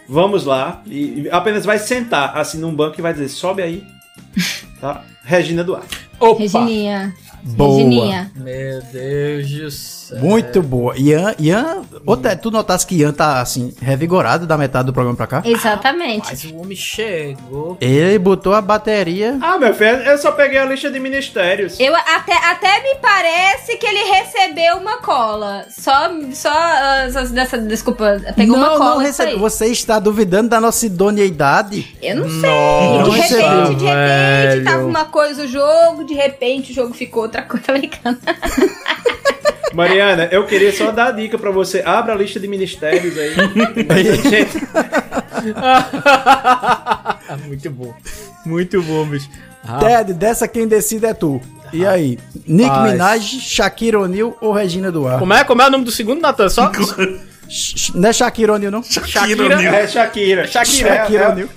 Speaker 5: vamos lá e e apenas vai sentar assim num banco e vai dizer: sobe aí, tá? Regina Duarte.
Speaker 2: Opa!
Speaker 4: Regininha.
Speaker 6: Boa.
Speaker 4: Regininha.
Speaker 2: Meu Deus do céu.
Speaker 6: Muito boa. Ian, Ian, outra, tu notasse que Ian tá assim, revigorado da metade do programa pra cá?
Speaker 4: Exatamente.
Speaker 2: Mas o homem chegou.
Speaker 6: Ele botou a bateria.
Speaker 5: Ah, meu filho, eu só peguei a lista de ministérios.
Speaker 4: Eu até, até me parece que ele recebeu uma cola. Só, só ah, dessa, desculpa, pegou uma
Speaker 6: não,
Speaker 4: cola.
Speaker 6: não recebe. você está duvidando da nossa idoneidade?
Speaker 4: Eu não sei.
Speaker 6: Não
Speaker 4: de repente, de repente,
Speaker 6: velho.
Speaker 4: tava uma coisa o jogo, de repente o jogo ficou outra coisa americana.
Speaker 5: Mariana, eu queria só dar a dica pra você. Abra a lista de ministérios aí. Gente,
Speaker 2: Muito bom. Muito bom, bicho. Ah,
Speaker 6: Ted, dessa quem decide é tu. E aí? Nick
Speaker 2: Rapaz.
Speaker 6: Minaj, Shakira O'Neal ou Regina Duarte?
Speaker 2: Como é, como é o nome do segundo, Natan? Só
Speaker 6: Não é Shakira O'Neal, não?
Speaker 2: Shakira.
Speaker 5: é Shakira.
Speaker 2: Shakira.
Speaker 5: É-
Speaker 6: Shakira
Speaker 5: é
Speaker 6: O'Neal.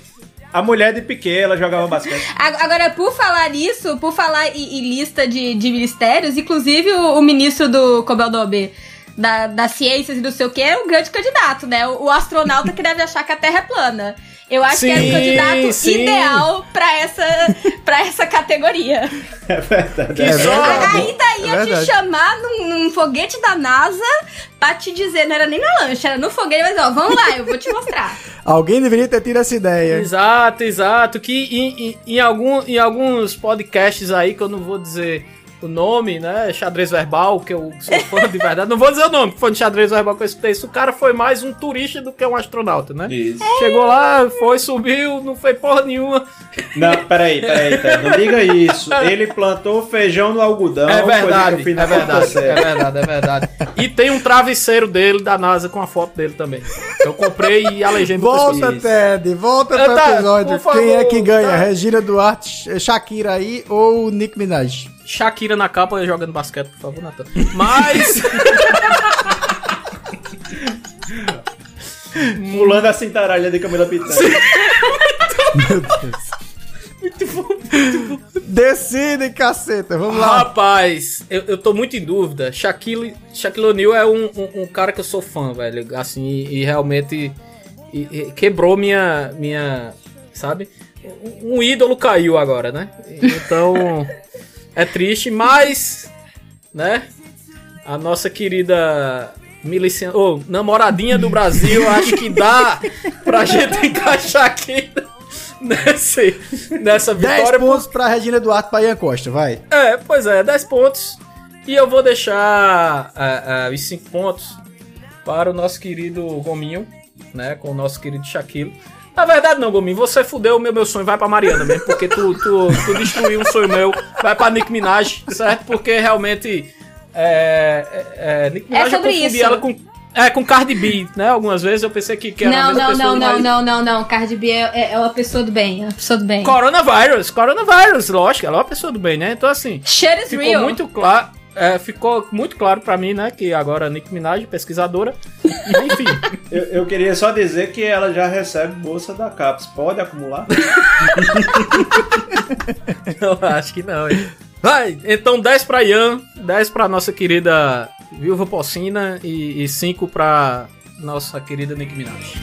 Speaker 5: A mulher de Piquet, ela jogava basquete.
Speaker 4: Ag- Agora, por falar nisso, por falar em, em lista de, de ministérios, inclusive o, o ministro do nome? Da, das ciências e não sei o que é um grande candidato, né? O, o astronauta que deve achar que a Terra é plana. Eu acho que é
Speaker 2: Sim,
Speaker 4: o candidato
Speaker 2: sim.
Speaker 4: ideal pra essa, pra essa categoria.
Speaker 5: É verdade.
Speaker 2: Que
Speaker 5: é verdade.
Speaker 4: Ainda ia
Speaker 6: É
Speaker 4: te chamar num, num foguete da NASA pra te dizer, não era nem na lancha, era no foguete, mas ó, vamos lá, eu vou te mostrar.
Speaker 6: Alguém deveria ter tido essa ideia.
Speaker 2: Exato, exato. Que em, em, em algum, em alguns podcasts aí, que eu não vou dizer o nome, né? Xadrez Verbal, que eu sou fã de verdade. Não vou dizer o nome, fã de xadrez verbal que eu escutei isso. O cara foi mais um turista do que um astronauta, né?
Speaker 5: Isso.
Speaker 2: Chegou lá, foi, subiu, não fez porra nenhuma.
Speaker 5: Não, peraí, peraí, peraí. Não diga isso. Ele plantou feijão no algodão.
Speaker 2: é verdade, é verdade,
Speaker 5: série.
Speaker 2: é verdade, é verdade. E tem um travesseiro dele da NASA com a foto dele também. Eu comprei e a legenda
Speaker 6: Volta. Ted, volta pro
Speaker 2: tá,
Speaker 6: episódio.
Speaker 2: por
Speaker 6: Quem é
Speaker 2: favor,
Speaker 6: que ganha?
Speaker 2: tá.
Speaker 6: Regina Duarte, Shakira aí ou Nick Minaj?
Speaker 2: Shakira na capa jogando basquete, por favor, Natan. Mas.
Speaker 5: Pulando a cintaralha de Camila Pitanga.
Speaker 6: Decide, caceta, vamos lá.
Speaker 2: Rapaz, eu, eu tô muito em dúvida. Shaquille, Shaquille O'Neal é um, um, um cara que eu sou fã, velho. Assim, e, e realmente e- e quebrou minha. minha sabe? Um, um ídolo caiu agora, né? Então. É triste, mas. Né? A nossa querida. Milician... Ô, namoradinha do Brasil, acho que dá pra gente encaixar aqui nesse, nessa
Speaker 6: 10
Speaker 2: vitória.
Speaker 6: pontos pra Regina Duarte pra Ian Costa, vai.
Speaker 2: É, pois é, 10 pontos. E eu vou deixar é, é, os 5 pontos para o nosso querido Gominho, né? Com o nosso querido Shaquille. Na verdade, não, Gominho, você fudeu o meu, meu sonho, vai pra Mariana mesmo, porque tu, tu, tu destruiu um sonho meu, vai pra Nick Minaj, certo? Porque realmente. É, é, é, Nick Minaj
Speaker 4: sobre
Speaker 2: eu confundi
Speaker 4: isso.
Speaker 2: ela com. É, com Cardi B, né? Algumas vezes eu pensei que, que era a
Speaker 4: Não,
Speaker 2: mesma
Speaker 4: não,
Speaker 2: pessoa.
Speaker 4: não, não,
Speaker 2: mas-
Speaker 4: não, não, não. Cardi B é, é, é uma pessoa do bem, é uma pessoa do bem.
Speaker 2: Coronavírus, coronavírus, lógico, ela é uma pessoa do bem, né? Então assim.
Speaker 4: Shit is
Speaker 2: ficou
Speaker 4: real.
Speaker 2: muito claro. é, ficou muito claro pra mim, né? Que agora a Nick Minaj, pesquisadora. Enfim.
Speaker 5: Eu, eu queria só dizer que ela já recebe bolsa da CAPES. Pode acumular?
Speaker 2: eu acho que não, hein? Vai, então 10 pra Ian, 10 pra nossa querida Viúva Porcina e 5 pra nossa querida Nicki Minaj.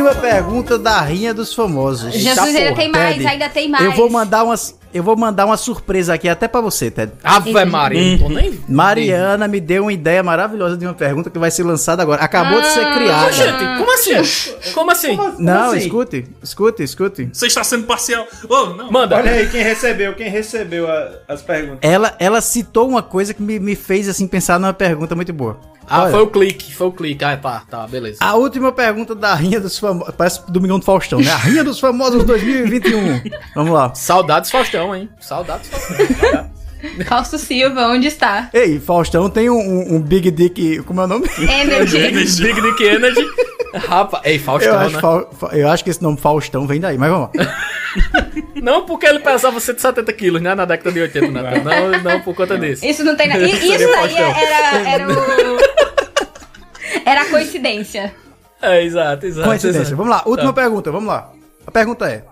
Speaker 6: Última pergunta da Rinha dos Famosos.
Speaker 4: Jesus,
Speaker 6: Tá,
Speaker 4: ainda tem mais, ainda tem mais.
Speaker 6: Eu vou mandar umas, eu vou mandar uma surpresa aqui até pra você, Ted.
Speaker 2: Ave Maria, não tô nem.
Speaker 6: Mariana me deu uma ideia maravilhosa de uma pergunta que vai ser lançada agora. Acabou de ser
Speaker 4: Ah.
Speaker 6: criada.
Speaker 2: Gente, como assim? Como assim?
Speaker 6: Não,
Speaker 5: assim?
Speaker 6: escute, escute, escute.
Speaker 3: Você está sendo parcial. Oh, não.
Speaker 2: Manda.
Speaker 5: Olha aí quem recebeu, quem recebeu a- as perguntas.
Speaker 6: Ela, ela citou uma coisa que me, me fez assim pensar numa pergunta muito boa.
Speaker 2: Ah,
Speaker 6: Olha,
Speaker 2: foi o clique, foi o clique. Ah, tá, tá, beleza.
Speaker 6: A última pergunta da Rinha dos Famosos. Parece Domingão do Faustão, né? A Rinha dos Famosos 2021. Vamos lá.
Speaker 2: Saudades Faustão, hein? Saudades Faustão.
Speaker 4: Fausto Silva, onde está?
Speaker 6: Ei, Faustão tem um, um- um Big Dick. Como é o nome?
Speaker 4: Energy.
Speaker 2: Big Dick Energy. Rapaz, ei,
Speaker 6: Eu
Speaker 2: Faustão,
Speaker 6: acho,
Speaker 2: né?
Speaker 6: Fa- Fa- eu acho que esse nome Faustão vem daí, mas vamos lá.
Speaker 2: Não porque ele pesava 170 quilos, né? Na década de 80, Nathan. Não, não por conta disso.
Speaker 4: Isso não tem nada. i- Isso
Speaker 2: Seria
Speaker 4: daí
Speaker 2: Faustão.
Speaker 4: era, era o. Era a coincidência.
Speaker 2: É, exato, exato.
Speaker 6: Coincidência.
Speaker 2: exato.
Speaker 6: Vamos lá, última
Speaker 2: Tá.
Speaker 6: pergunta, vamos lá. A pergunta é: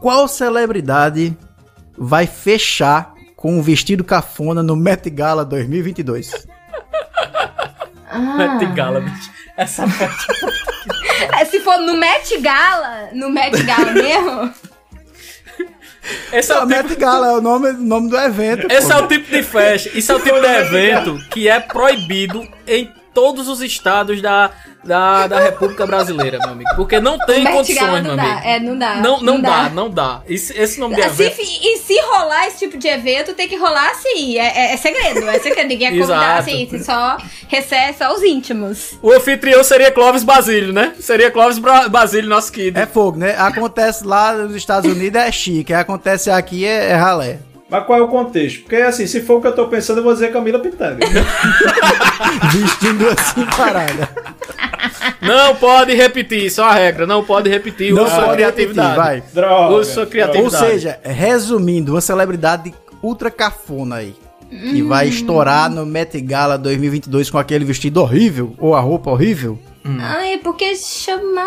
Speaker 6: Qual celebridade vai fechar com um vestido cafona no Met Gala 2022?
Speaker 2: Met Gala, bicho. Essa foto.
Speaker 4: É, Se for no Met Gala, no Met Gala mesmo,
Speaker 2: Esse é
Speaker 6: Não,
Speaker 2: o tipo,
Speaker 6: Met Gala é o nome, o nome do evento.
Speaker 2: esse
Speaker 6: pô.
Speaker 2: é o tipo de festa, isso é o tipo de evento que é proibido em todos os estados da, da, da República Brasileira, meu amigo. Porque não tem
Speaker 4: Met Gala
Speaker 2: condições,
Speaker 4: não
Speaker 2: meu
Speaker 4: dá.
Speaker 2: amigo.
Speaker 4: É, não dá.
Speaker 2: Não, não, dá, não dá. Esse, esse nome de
Speaker 4: Se,
Speaker 2: evento.
Speaker 4: e se rolar esse tipo de evento, tem que rolar assim. É, é- é segredo, é segredo. Ninguém é convidado assim. Você só recebe só os íntimos.
Speaker 2: O anfitrião seria Clóvis Basílio, né? Seria Clóvis Bra- Basílio, nosso querido.
Speaker 6: É fogo, né? Acontece lá nos Estados Unidos é chique, acontece aqui é, é ralé.
Speaker 5: Mas qual é o contexto? Porque assim, se for o que eu tô pensando, eu vou dizer Camila Pitanga.
Speaker 6: Vestindo assim parada.
Speaker 2: Não pode repetir, isso é uma regra. Não pode repetir.
Speaker 6: Não
Speaker 2: Use sua criatividade.
Speaker 6: repetir, vai.
Speaker 5: Droga.
Speaker 2: Sua
Speaker 6: Ou
Speaker 2: criatividade.
Speaker 6: seja, resumindo, uma celebridade ultra cafona aí. Que vai estourar no Met Gala 2022 com aquele vestido horrível, ou a roupa horrível.
Speaker 4: Ai, porque chamar.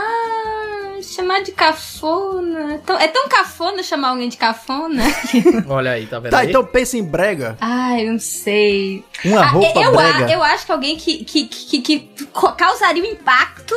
Speaker 4: Chamar de cafona. É tão, é tão cafona chamar alguém de cafona?
Speaker 2: Olha aí, tá vendo
Speaker 6: Tá,
Speaker 2: aí?
Speaker 6: então pensa em brega.
Speaker 4: Ai, não sei.
Speaker 6: Uma
Speaker 4: Ah,
Speaker 6: roupa
Speaker 4: eu,
Speaker 6: brega.
Speaker 4: a- eu acho que alguém que, que, que, que causaria um impacto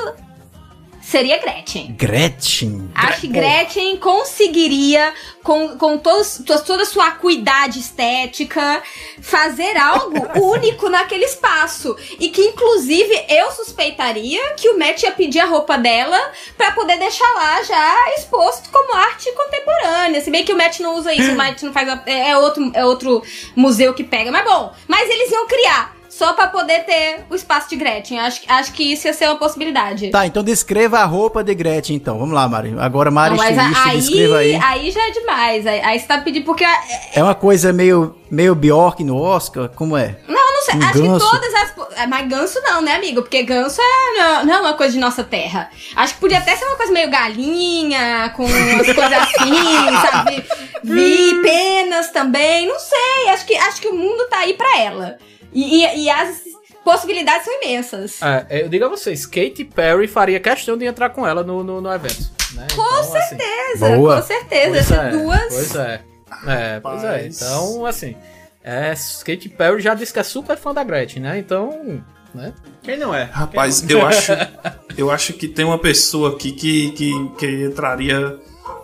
Speaker 4: seria Gretchen.
Speaker 6: Gretchen.
Speaker 4: Acho que Gretchen conseguiria, com, com todos, to- toda a sua acuidade estética, fazer algo único naquele espaço. E que, inclusive, eu suspeitaria que o Matt ia pedir a roupa dela pra poder deixar lá já exposto como arte contemporânea. Se bem que o Matt não usa isso, o Matt não faz. a- É, é outro, é outro museu que pega. Mas bom, mas eles iam criar. Só pra poder ter o espaço de Gretchen. Acho, acho que isso ia ser uma possibilidade.
Speaker 6: Tá, então descreva a roupa de Gretchen, então. Vamos lá, Mari. Agora, Mari
Speaker 4: Não, mas
Speaker 6: estilista,
Speaker 4: aí,
Speaker 6: descreva aí.
Speaker 4: aí já é demais. Aí, aí você tá pedindo porque. é-
Speaker 6: É uma coisa meio, meio Bjork no Oscar? Como é?
Speaker 4: Não, não sei.
Speaker 6: Um
Speaker 4: Acho
Speaker 6: ganso.
Speaker 4: que todas as. é, Mas ganso não, né, amigo? Porque ganso é, não, não é uma coisa de nossa terra. Acho que podia até ser uma coisa meio galinha, com umas coisas assim, sabe? Vi penas também. Não sei. Acho que, acho que o mundo tá aí pra ela. E, e, e as possibilidades são imensas.
Speaker 2: É, eu digo a vocês, Katy Perry faria questão de entrar com ela no, no, no evento. Né?
Speaker 4: Com
Speaker 2: Então, assim,
Speaker 4: certeza,
Speaker 6: Boa.
Speaker 4: com certeza.
Speaker 2: Pois
Speaker 4: Essas
Speaker 2: é,
Speaker 4: duas.
Speaker 2: Pois é. É, pois é. Então, assim. É, Katy Perry já disse que é super fã da Gretchen, né? Então. Né?
Speaker 5: Quem não é?
Speaker 3: Rapaz, eu acho, eu acho que tem uma pessoa aqui que, que, que entraria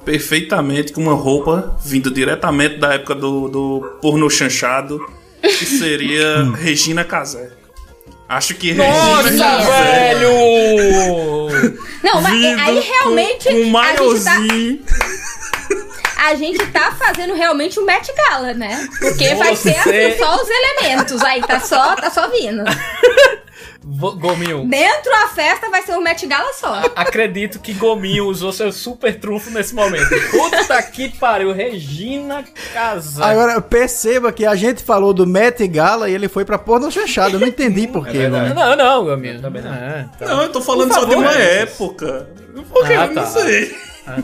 Speaker 3: perfeitamente com uma roupa vindo diretamente da época do, do porno chanchado, que seria Regina Casé. Acho que Regina
Speaker 2: Nossa,
Speaker 3: Casé.
Speaker 2: velho!
Speaker 4: Não, mas
Speaker 3: vindo
Speaker 4: aí realmente.
Speaker 3: com, com
Speaker 4: a gente tá. a gente tá fazendo realmente um Met Gala, né? Porque vai ser assim, só os elementos. Aí tá só, tá só vindo.
Speaker 2: Gominho,
Speaker 4: Dentro da festa vai ser um Met Gala só.
Speaker 2: acredito que Gominho usou seu super trunfo nesse momento. Puta que pariu, Regina Casé.
Speaker 6: Agora, perceba que a gente falou do Met Gala e ele foi pra porno chanchado. Eu não entendi por quê,
Speaker 5: verdade.
Speaker 6: mano.
Speaker 2: Não, não, Gominho. É, tá.
Speaker 3: Não, eu tô falando
Speaker 2: Por
Speaker 3: só de
Speaker 2: favor,
Speaker 3: uma
Speaker 2: é.
Speaker 3: época. Por que?
Speaker 2: Ah,
Speaker 3: eu
Speaker 2: tá.
Speaker 3: não sei.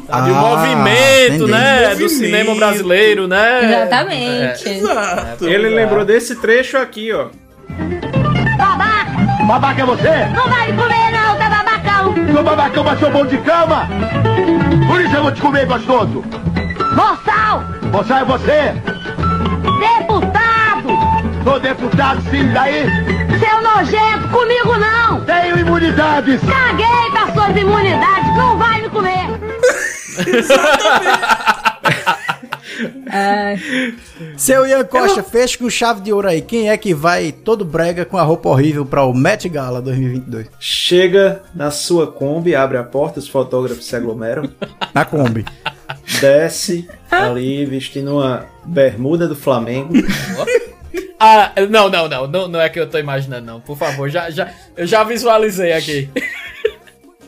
Speaker 2: Tá de um
Speaker 6: Ah,
Speaker 2: movimento,
Speaker 6: entendi.
Speaker 2: né? Do
Speaker 3: Movimento.
Speaker 2: cinema brasileiro, né?
Speaker 4: Exatamente.
Speaker 3: Exato.
Speaker 5: Ele lembrou desse trecho aqui, ó.
Speaker 7: Babaca é você?
Speaker 10: Não vai me comer não, tá babacão!
Speaker 7: Seu babacão vai ser um bom de cama! Por isso eu vou te comer, gostoso!
Speaker 10: Boçal!
Speaker 7: Você é você!
Speaker 10: Deputado!
Speaker 7: Sou deputado, sim, daí!
Speaker 10: Seu nojento, comigo não!
Speaker 7: Tenho imunidades!
Speaker 10: Caguei pra suas imunidades, não vai me comer!
Speaker 6: Seu Ian Costa, fecha com chave de ouro aí. Quem é que vai todo brega com a roupa horrível pra o Met Gala 2022?
Speaker 5: Chega na sua Kombi, abre a porta, os fotógrafos se aglomeram,
Speaker 6: Na Kombi.
Speaker 5: desce ali vestindo uma bermuda do Flamengo.
Speaker 2: Ah, não, não, não, não, não é que eu tô imaginando, não. Por favor, já, já, eu já visualizei aqui.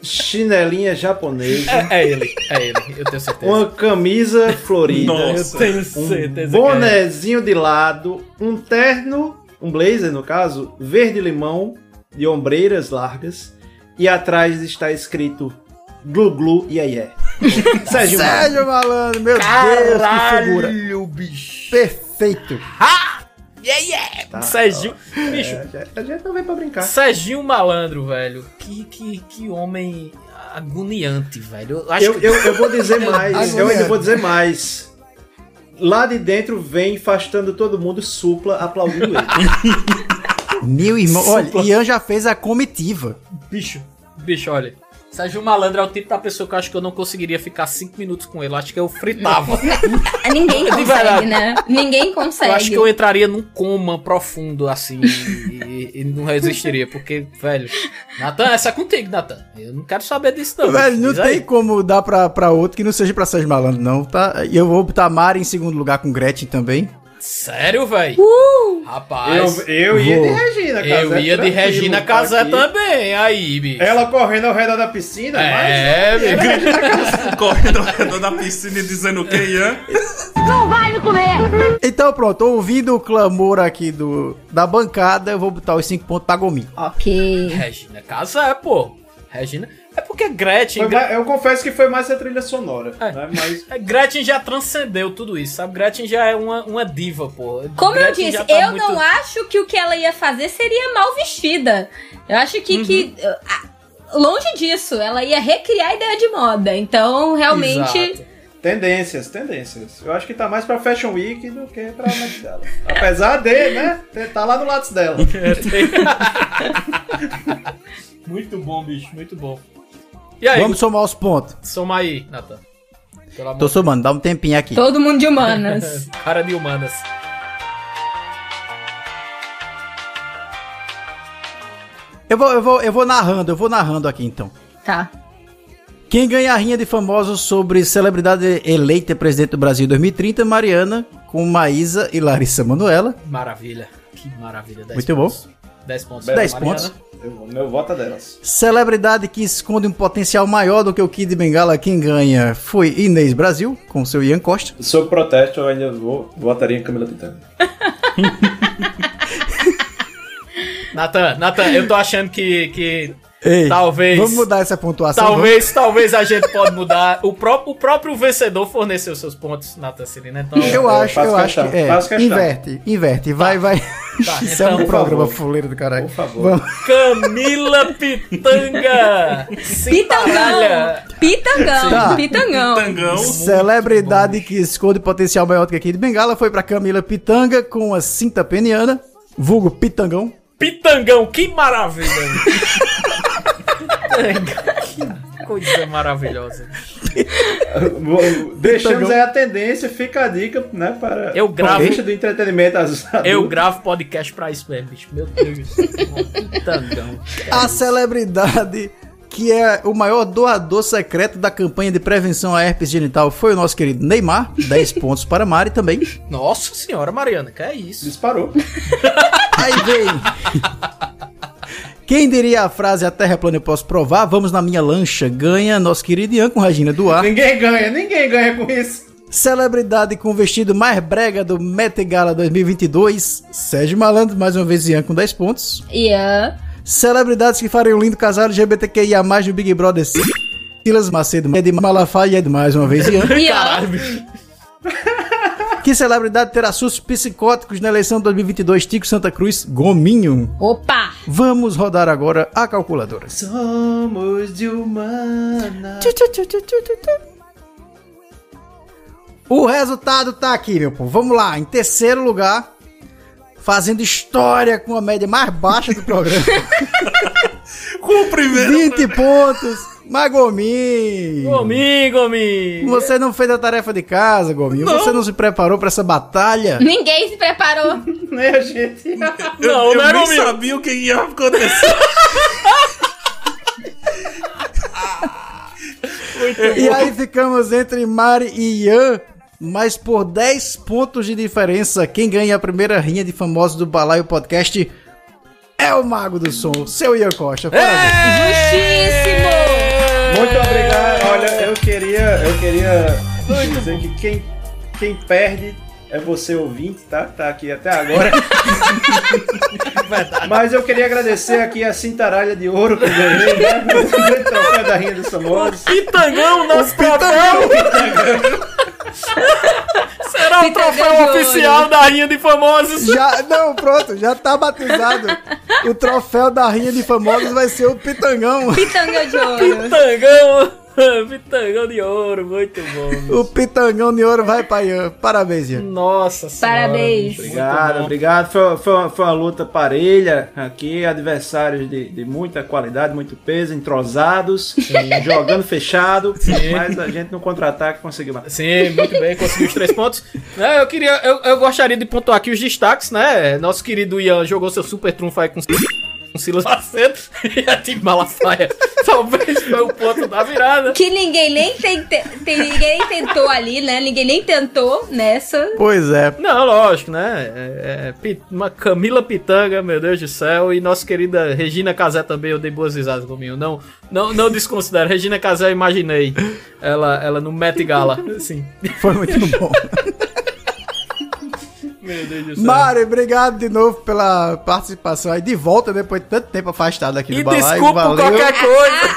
Speaker 5: Chinelinha japonesa,
Speaker 2: É, é ele, é ele, eu tenho certeza.
Speaker 5: uma camisa florida,
Speaker 3: Nossa.
Speaker 2: Eu tenho
Speaker 5: um
Speaker 2: certeza. que é.
Speaker 5: bonezinho de lado, um terno, um blazer no caso, verde limão, de ombreiras largas, e atrás está escrito Glu Glu e aí é. Sérgio Malandro.
Speaker 6: Sérgio Malandro, meu Deus, que figura.
Speaker 2: bicho.
Speaker 6: Perfeito.
Speaker 2: Yeah, yeah. Serginho, bicho,
Speaker 5: É, já- a gente não vem pra brincar.
Speaker 2: Serginho Malandro, velho. Que, que, que homem agoniante, velho. Eu acho
Speaker 5: Eu,
Speaker 2: que...
Speaker 5: eu, eu vou dizer mais, eu ainda vou dizer mais. Lá de dentro vem afastando todo mundo, supla, aplaudindo ele.
Speaker 6: Meu irmão, olha, Ian já fez a comitiva.
Speaker 2: Bicho, bicho, olha. Sérgio Malandro é o tipo da pessoa que eu acho que eu não conseguiria ficar cinco minutos com ele. Eu acho que eu fritava.
Speaker 4: Ninguém consegue, né? Ninguém consegue.
Speaker 2: Eu acho que eu entraria num coma profundo, assim, e, e não resistiria, porque, velho. Natan, essa é contigo, Natan. Eu não quero saber disso, não.
Speaker 6: Velho, não
Speaker 2: Diz aí.
Speaker 6: tem como dar pra, pra outro que não seja pra Sérgio Malandro, não, tá? E eu vou botar Mari em segundo lugar com Gretchen também.
Speaker 2: Sério, velho?
Speaker 4: Uh!
Speaker 2: Rapaz.
Speaker 5: Eu, eu ia de. Regina Casé.
Speaker 2: Eu ia de Regina
Speaker 5: tá
Speaker 2: Casé
Speaker 5: aqui.
Speaker 2: também, aí, bicho.
Speaker 5: Ela correndo ao redor da piscina,
Speaker 2: É,
Speaker 5: mas.
Speaker 2: bicho.
Speaker 3: Correndo ao redor da piscina e dizendo o que, Ian?
Speaker 10: Não vai me comer!
Speaker 6: Então pronto, ouvindo o clamor aqui do, da bancada, eu vou botar os 5 pontos pra Gominho.
Speaker 4: Ok.
Speaker 2: Regina Casé, pô. Regina. É porque Gretchen.
Speaker 5: Foi eu confesso que foi mais a trilha sonora.
Speaker 2: É.
Speaker 5: Né? Mas
Speaker 2: É, Gretchen já transcendeu tudo isso, sabe? Gretchen já é uma, uma diva, pô.
Speaker 4: Como
Speaker 2: Gretchen
Speaker 4: eu disse,
Speaker 2: tá
Speaker 4: eu
Speaker 2: muito-
Speaker 4: não acho que o que ela ia fazer seria mal vestida. Eu acho que, que
Speaker 2: Uhum.
Speaker 4: ah, longe disso, ela ia recriar a ideia de moda. Então, realmente,
Speaker 2: Exato.
Speaker 5: tendências, tendências. Eu acho que tá mais pra Fashion Week do que pra Met Gala. Apesar de, né? Tá lá no lado dela.
Speaker 2: muito bom, bicho, muito bom. E aí,
Speaker 6: Vamos somar os pontos.
Speaker 2: soma aí, Nathan.
Speaker 6: Tô somando, dá um tempinho aqui.
Speaker 4: todo mundo de humanas.
Speaker 2: Cara de humanas.
Speaker 6: Eu vou, eu vou, eu vou narrando, eu vou narrando aqui então.
Speaker 4: tá.
Speaker 6: Quem ganha a rinha de famosos sobre celebridade eleita presidente do Brasil 2030, Mariana, com Maísa e Larissa Manoela.
Speaker 2: Maravilha. Que maravilha. 10
Speaker 6: Muito bom.
Speaker 2: Pontos. 10 pontos.
Speaker 6: 10
Speaker 2: Mariana.
Speaker 6: pontos.
Speaker 5: Eu- meu voto é delas.
Speaker 6: Celebridade que esconde um potencial maior do que o Kid Bengala, quem ganha foi Inês Brasil, com seu Ian Costa.
Speaker 5: Sob protesto, eu ainda vou, votaria em Camila Pitanga.
Speaker 2: Nathan, Nathan, eu tô achando que, que
Speaker 6: Ei,
Speaker 2: Talvez.
Speaker 6: Vamos mudar essa pontuação.
Speaker 2: talvez, talvez a gente pode mudar. O próprio, o próprio vencedor forneceu seus pontos, Nathan Cirina. Então,
Speaker 6: vamos? Eu acho, eu acho
Speaker 5: questão,
Speaker 6: que é. Inverte, inverte. Vai, vai.
Speaker 2: Tá,
Speaker 6: Isso é
Speaker 2: então,
Speaker 6: um
Speaker 2: por
Speaker 6: programa
Speaker 5: favor.
Speaker 6: fuleiro do caralho.
Speaker 5: Por favor.
Speaker 6: Vamos.
Speaker 2: Camila Pitanga! Cintaralha!
Speaker 4: Pitangão,
Speaker 6: Tá.
Speaker 4: pitangão.
Speaker 3: Tangão.
Speaker 6: Celebridade que esconde potencial maior do que aqui de Bengala foi pra Camila Pitanga com a cinta peniana, vulgo Pitangão.
Speaker 2: Pitangão, que maravilha! Que coisa maravilhosa.
Speaker 5: Deixamos aí a tendência, fica a dica, né? Para
Speaker 2: Eu gravo-
Speaker 5: Deixa do entretenimento às
Speaker 2: Eu gravo podcast pra isso mesmo, bicho. Meu Deus. Pitangão.
Speaker 6: A celebridade que é o maior doador secreto da campanha de prevenção à herpes genital foi o nosso querido Neymar. 10 pontos para Mari também.
Speaker 2: Nossa senhora, Mariana, que é isso?
Speaker 5: Disparou.
Speaker 6: Aí vem. Quem diria a frase A Terra é plana eu posso provar? Vamos na minha lancha. Ganha nosso querido Ian com Regina Duarte.
Speaker 5: Ninguém ganha, ninguém ganha com isso.
Speaker 6: Celebridade com o vestido mais brega do Met Gala 2022. Sérgio Malandro, mais uma vez Ian com 10 pontos.
Speaker 4: Ian.
Speaker 6: Celebridades que farem um lindo casal LGBTQIA+, no Big Brother 5. Silas Macedo, Ed Malafaia e Ed mais uma vez. Ian.
Speaker 2: Caralho, bicho.
Speaker 6: Que celebridade terá sustos psicóticos na eleição de 2022? Tico Santa Cruz, Gominho.
Speaker 4: Opa!
Speaker 6: Vamos rodar agora a calculadora.
Speaker 5: Somos de humana.
Speaker 6: O resultado tá aqui, meu povo. Vamos lá, em terceiro lugar, fazendo história com a média mais baixa do programa.
Speaker 3: Com o primeiro.
Speaker 6: 20 pontos. Mas Gominho.
Speaker 2: Gominho, Gominho.
Speaker 6: Você não fez a tarefa de casa, Gominho. Você não se preparou pra essa batalha.
Speaker 4: Ninguém se preparou.
Speaker 5: Nem a gente.
Speaker 3: Eu,
Speaker 2: Não,
Speaker 3: eu
Speaker 2: não é
Speaker 3: nem sabia o que ia acontecer.
Speaker 6: E aí ficamos entre Mari e Ian. Mas por 10 pontos de diferença, quem ganha a primeira rinha de famosos do Balaio Podcast é o Mago do Som, seu Ian Costa. Parabéns.
Speaker 4: Justíssimo!
Speaker 5: Muito obrigado. Olha, eu queria, eu queria dizer que quem, quem perde é você ouvinte, tá? Tá aqui até agora. Mas eu queria agradecer aqui a cintaralha de ouro que eu ganhei, né? O troféu da Rinha dos Famosos.
Speaker 2: Pitangão, nosso troféu. Será o
Speaker 4: Pitangão
Speaker 2: troféu oficial da Rainha de Famosos.
Speaker 6: Já, não, pronto, já tá batizado. O troféu da rinha de famosos vai ser o Pitangão.
Speaker 4: Pitanga de ouro.
Speaker 2: Pitangão. Pitangão de ouro, muito bom.
Speaker 6: O Pitangão de ouro vai pra Ian. Parabéns, Ian.
Speaker 2: Nossa senhora.
Speaker 4: Parabéns.
Speaker 5: Obrigado, obrigado. Foi, foi, uma- foi uma luta parelha aqui, adversários de, de muita qualidade, muito peso, entrosados, jogando fechado, mas a gente no contra-ataque conseguiu matar.
Speaker 2: Sim, muito bem, conseguiu os três pontos. Né, eu queria, eu, eu gostaria de pontuar aqui os destaques, né? Nosso querido Ian jogou seu super trunfo aí com com Silas Macedo e a Tim Malafaia. Talvez foi o ponto da virada.
Speaker 4: Que ninguém nem tem- ninguém tentou ali, né? Ninguém nem tentou nessa.
Speaker 6: Pois é.
Speaker 2: Não, lógico, né? É, é, uma Camila Pitanga, meu Deus do céu, e nossa querida Regina Casé também, eu dei boas risadas comigo. Não, não, não desconsidero. Regina Casé, eu imaginei ela, ela no Met Gala, assim.
Speaker 6: Foi muito bom.
Speaker 2: Meu Deus do céu.
Speaker 6: Mário, obrigado de novo pela participação aí. De volta depois de tanto tempo afastado aqui
Speaker 2: E
Speaker 6: do Balaio.
Speaker 2: desculpa
Speaker 6: Valeu.
Speaker 2: qualquer coisa.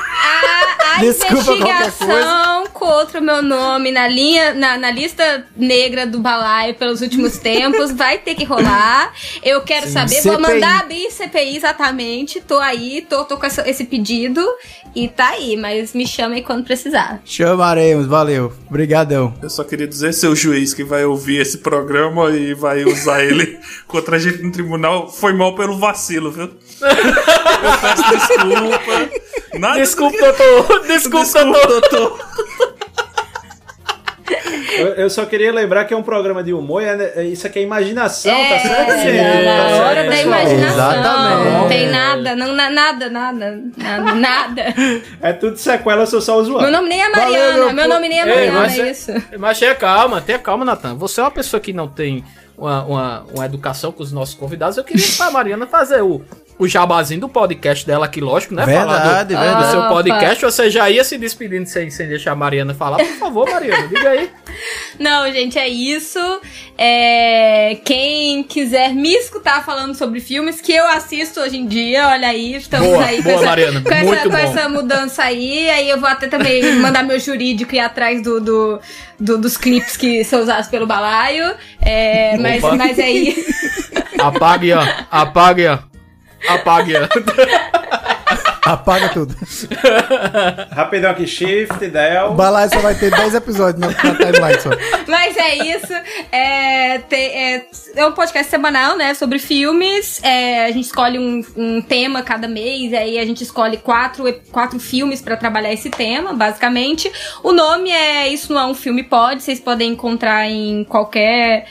Speaker 4: A, a
Speaker 6: Desculpa qualquer
Speaker 4: investigação contra o meu nome na linha, na, na lista negra do balaio pelos últimos tempos vai ter que rolar. Eu quero saber, vou
Speaker 6: CPI.
Speaker 4: mandar abrir CPI exatamente. Tô aí, tô, tô com essa- esse pedido e tá aí, mas me chamem quando precisar.
Speaker 6: Chamaremos, valeu. Obrigadão.
Speaker 3: Eu só queria dizer, seu juiz que vai ouvir esse programa e vai usar ele contra a gente no tribunal, foi mal pelo vacilo, viu? Eu peço desculpa. Nada
Speaker 2: Desculpa, doutor. Desculpa, doutor.
Speaker 3: doutor.
Speaker 5: Eu, eu só queria lembrar que é um programa de humor, é, é- isso aqui é imaginação,
Speaker 4: É,
Speaker 5: tá certo, gente?
Speaker 4: na
Speaker 5: Tá certo,
Speaker 4: hora da imaginação.
Speaker 6: Exatamente.
Speaker 4: Não tem nada, não, na- nada, nada, nada, nada.
Speaker 5: É tudo sequela, eu sou só o zoando.
Speaker 4: Meu nome nem é
Speaker 6: Valeu,
Speaker 4: Mariana,
Speaker 6: meu
Speaker 4: meu
Speaker 6: po-
Speaker 4: nome nem é
Speaker 2: Ei,
Speaker 4: Mariana,
Speaker 2: mas,
Speaker 4: é isso.
Speaker 2: mas tenha calma, tenha calma, Natan. Você é uma pessoa que não tem uma, uma, uma educação com os nossos convidados. Eu queria pra Mariana fazer o, o jabazinho do podcast dela aqui, lógico, né? Falar
Speaker 6: Verdade,
Speaker 2: do,
Speaker 6: verdade.
Speaker 2: do seu
Speaker 4: Opa.
Speaker 2: podcast. Você já ia se despedindo sem, sem deixar a Mariana falar. Por favor, Mariana, diga aí.
Speaker 4: Não, gente, é isso. É, Quem quiser me escutar falando sobre filmes que eu assisto hoje em dia, olha aí, estamos
Speaker 2: Boa,
Speaker 4: aí
Speaker 2: boa,
Speaker 4: com, essa,
Speaker 2: Mariana,
Speaker 4: com, essa, com essa mudança aí. Aí eu vou até também mandar meu jurídico ir atrás do, do- do- dos clipes que são usados pelo balaio. É, mas, mas aí.
Speaker 2: Apague, ó. Apague, ó. Apague.
Speaker 6: Apaga tudo.
Speaker 5: Rapidão aqui, Shift, Del.
Speaker 6: O Balaio só vai ter 10 episódios na, na timeline só.
Speaker 4: Mas é isso. É, te- é, é um podcast semanal, né? Sobre filmes. É, a gente escolhe um, um tema cada mês. Aí a gente escolhe quatro, quatro filmes pra trabalhar esse tema, basicamente. O nome é Isso Não É Um Filme Pode. Vocês podem encontrar em qualquer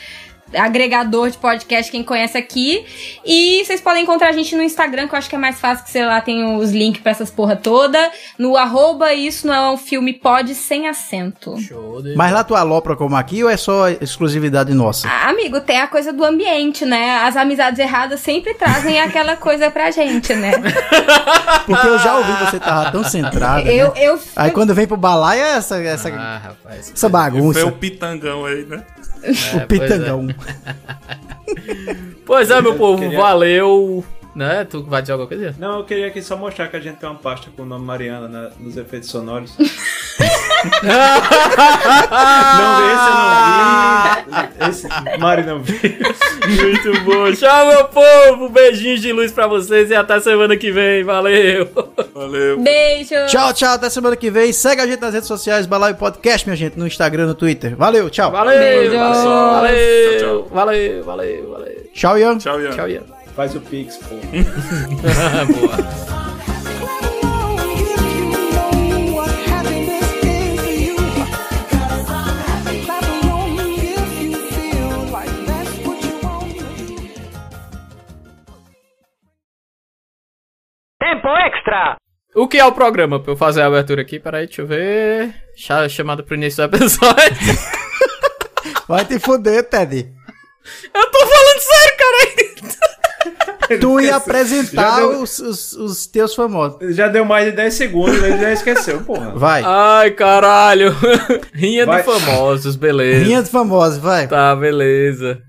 Speaker 4: agregador de podcast, quem conhece aqui. E vocês podem encontrar a gente no Instagram, que eu acho que é mais fácil, que sei lá, tem os links pra essas porra toda. No arroba Isso Não É Um Filme Pode, sem acento.
Speaker 2: Show de...
Speaker 6: Mas lá tu alopra como aqui ou é só exclusividade nossa?
Speaker 4: Ah, amigo, tem a coisa do ambiente, né? As amizades erradas sempre trazem aquela coisa pra gente, né?
Speaker 6: Porque eu já ouvi você tava tão centrada.
Speaker 4: Eu,
Speaker 6: né?
Speaker 4: eu,
Speaker 6: Aí quando vem pro balaio é essa, essa,
Speaker 2: Ah, rapaz.
Speaker 6: essa
Speaker 3: Foi
Speaker 6: bagunça.
Speaker 3: o pitangão aí, né?
Speaker 6: O pitangão.
Speaker 2: Pois é, meu povo,
Speaker 5: queria-
Speaker 2: valeu. Né? Tu vai dizer alguma coisa?
Speaker 5: Não, eu queria aqui só mostrar que a gente tem uma pasta com o nome Mariana na- nos efeitos sonoros. não, esse eu não vi. Esse Mari não viu.
Speaker 2: Muito bom. Tchau, meu povo. Beijinhos de luz pra vocês e até semana que vem. Valeu.
Speaker 3: Valeu.
Speaker 4: Beijo.
Speaker 6: Tchau, tchau. Até semana que vem. Segue a gente nas redes sociais, Balaio Podcast, minha gente, no Instagram, no Twitter. Valeu, tchau.
Speaker 2: Valeu.
Speaker 4: Beijo.
Speaker 2: Valeu.
Speaker 3: Tchau, tchau.
Speaker 2: Valeu. Valeu. Valeu.
Speaker 6: Tchau, Ian.
Speaker 3: Tchau, Ian.
Speaker 2: Tchau, Ian.
Speaker 5: Faz o Pix, pô.
Speaker 2: Boa.
Speaker 9: Tempo extra!
Speaker 2: O que é o programa? Pra eu fazer a abertura aqui, peraí, deixa eu ver. Cha- Chamada pro início do episódio.
Speaker 6: Vai te fuder, Ted.
Speaker 2: eu tô falando sério, cara.
Speaker 6: Tu ia apresentar
Speaker 5: deu-
Speaker 6: os, os, os teus famosos.
Speaker 5: Já deu mais de 10 segundos, ele já esqueceu, porra.
Speaker 6: Vai.
Speaker 2: Ai, caralho. Rinha
Speaker 5: Vai.
Speaker 2: de famosos, beleza.
Speaker 6: Linha de famosos, vai.
Speaker 2: Tá, beleza.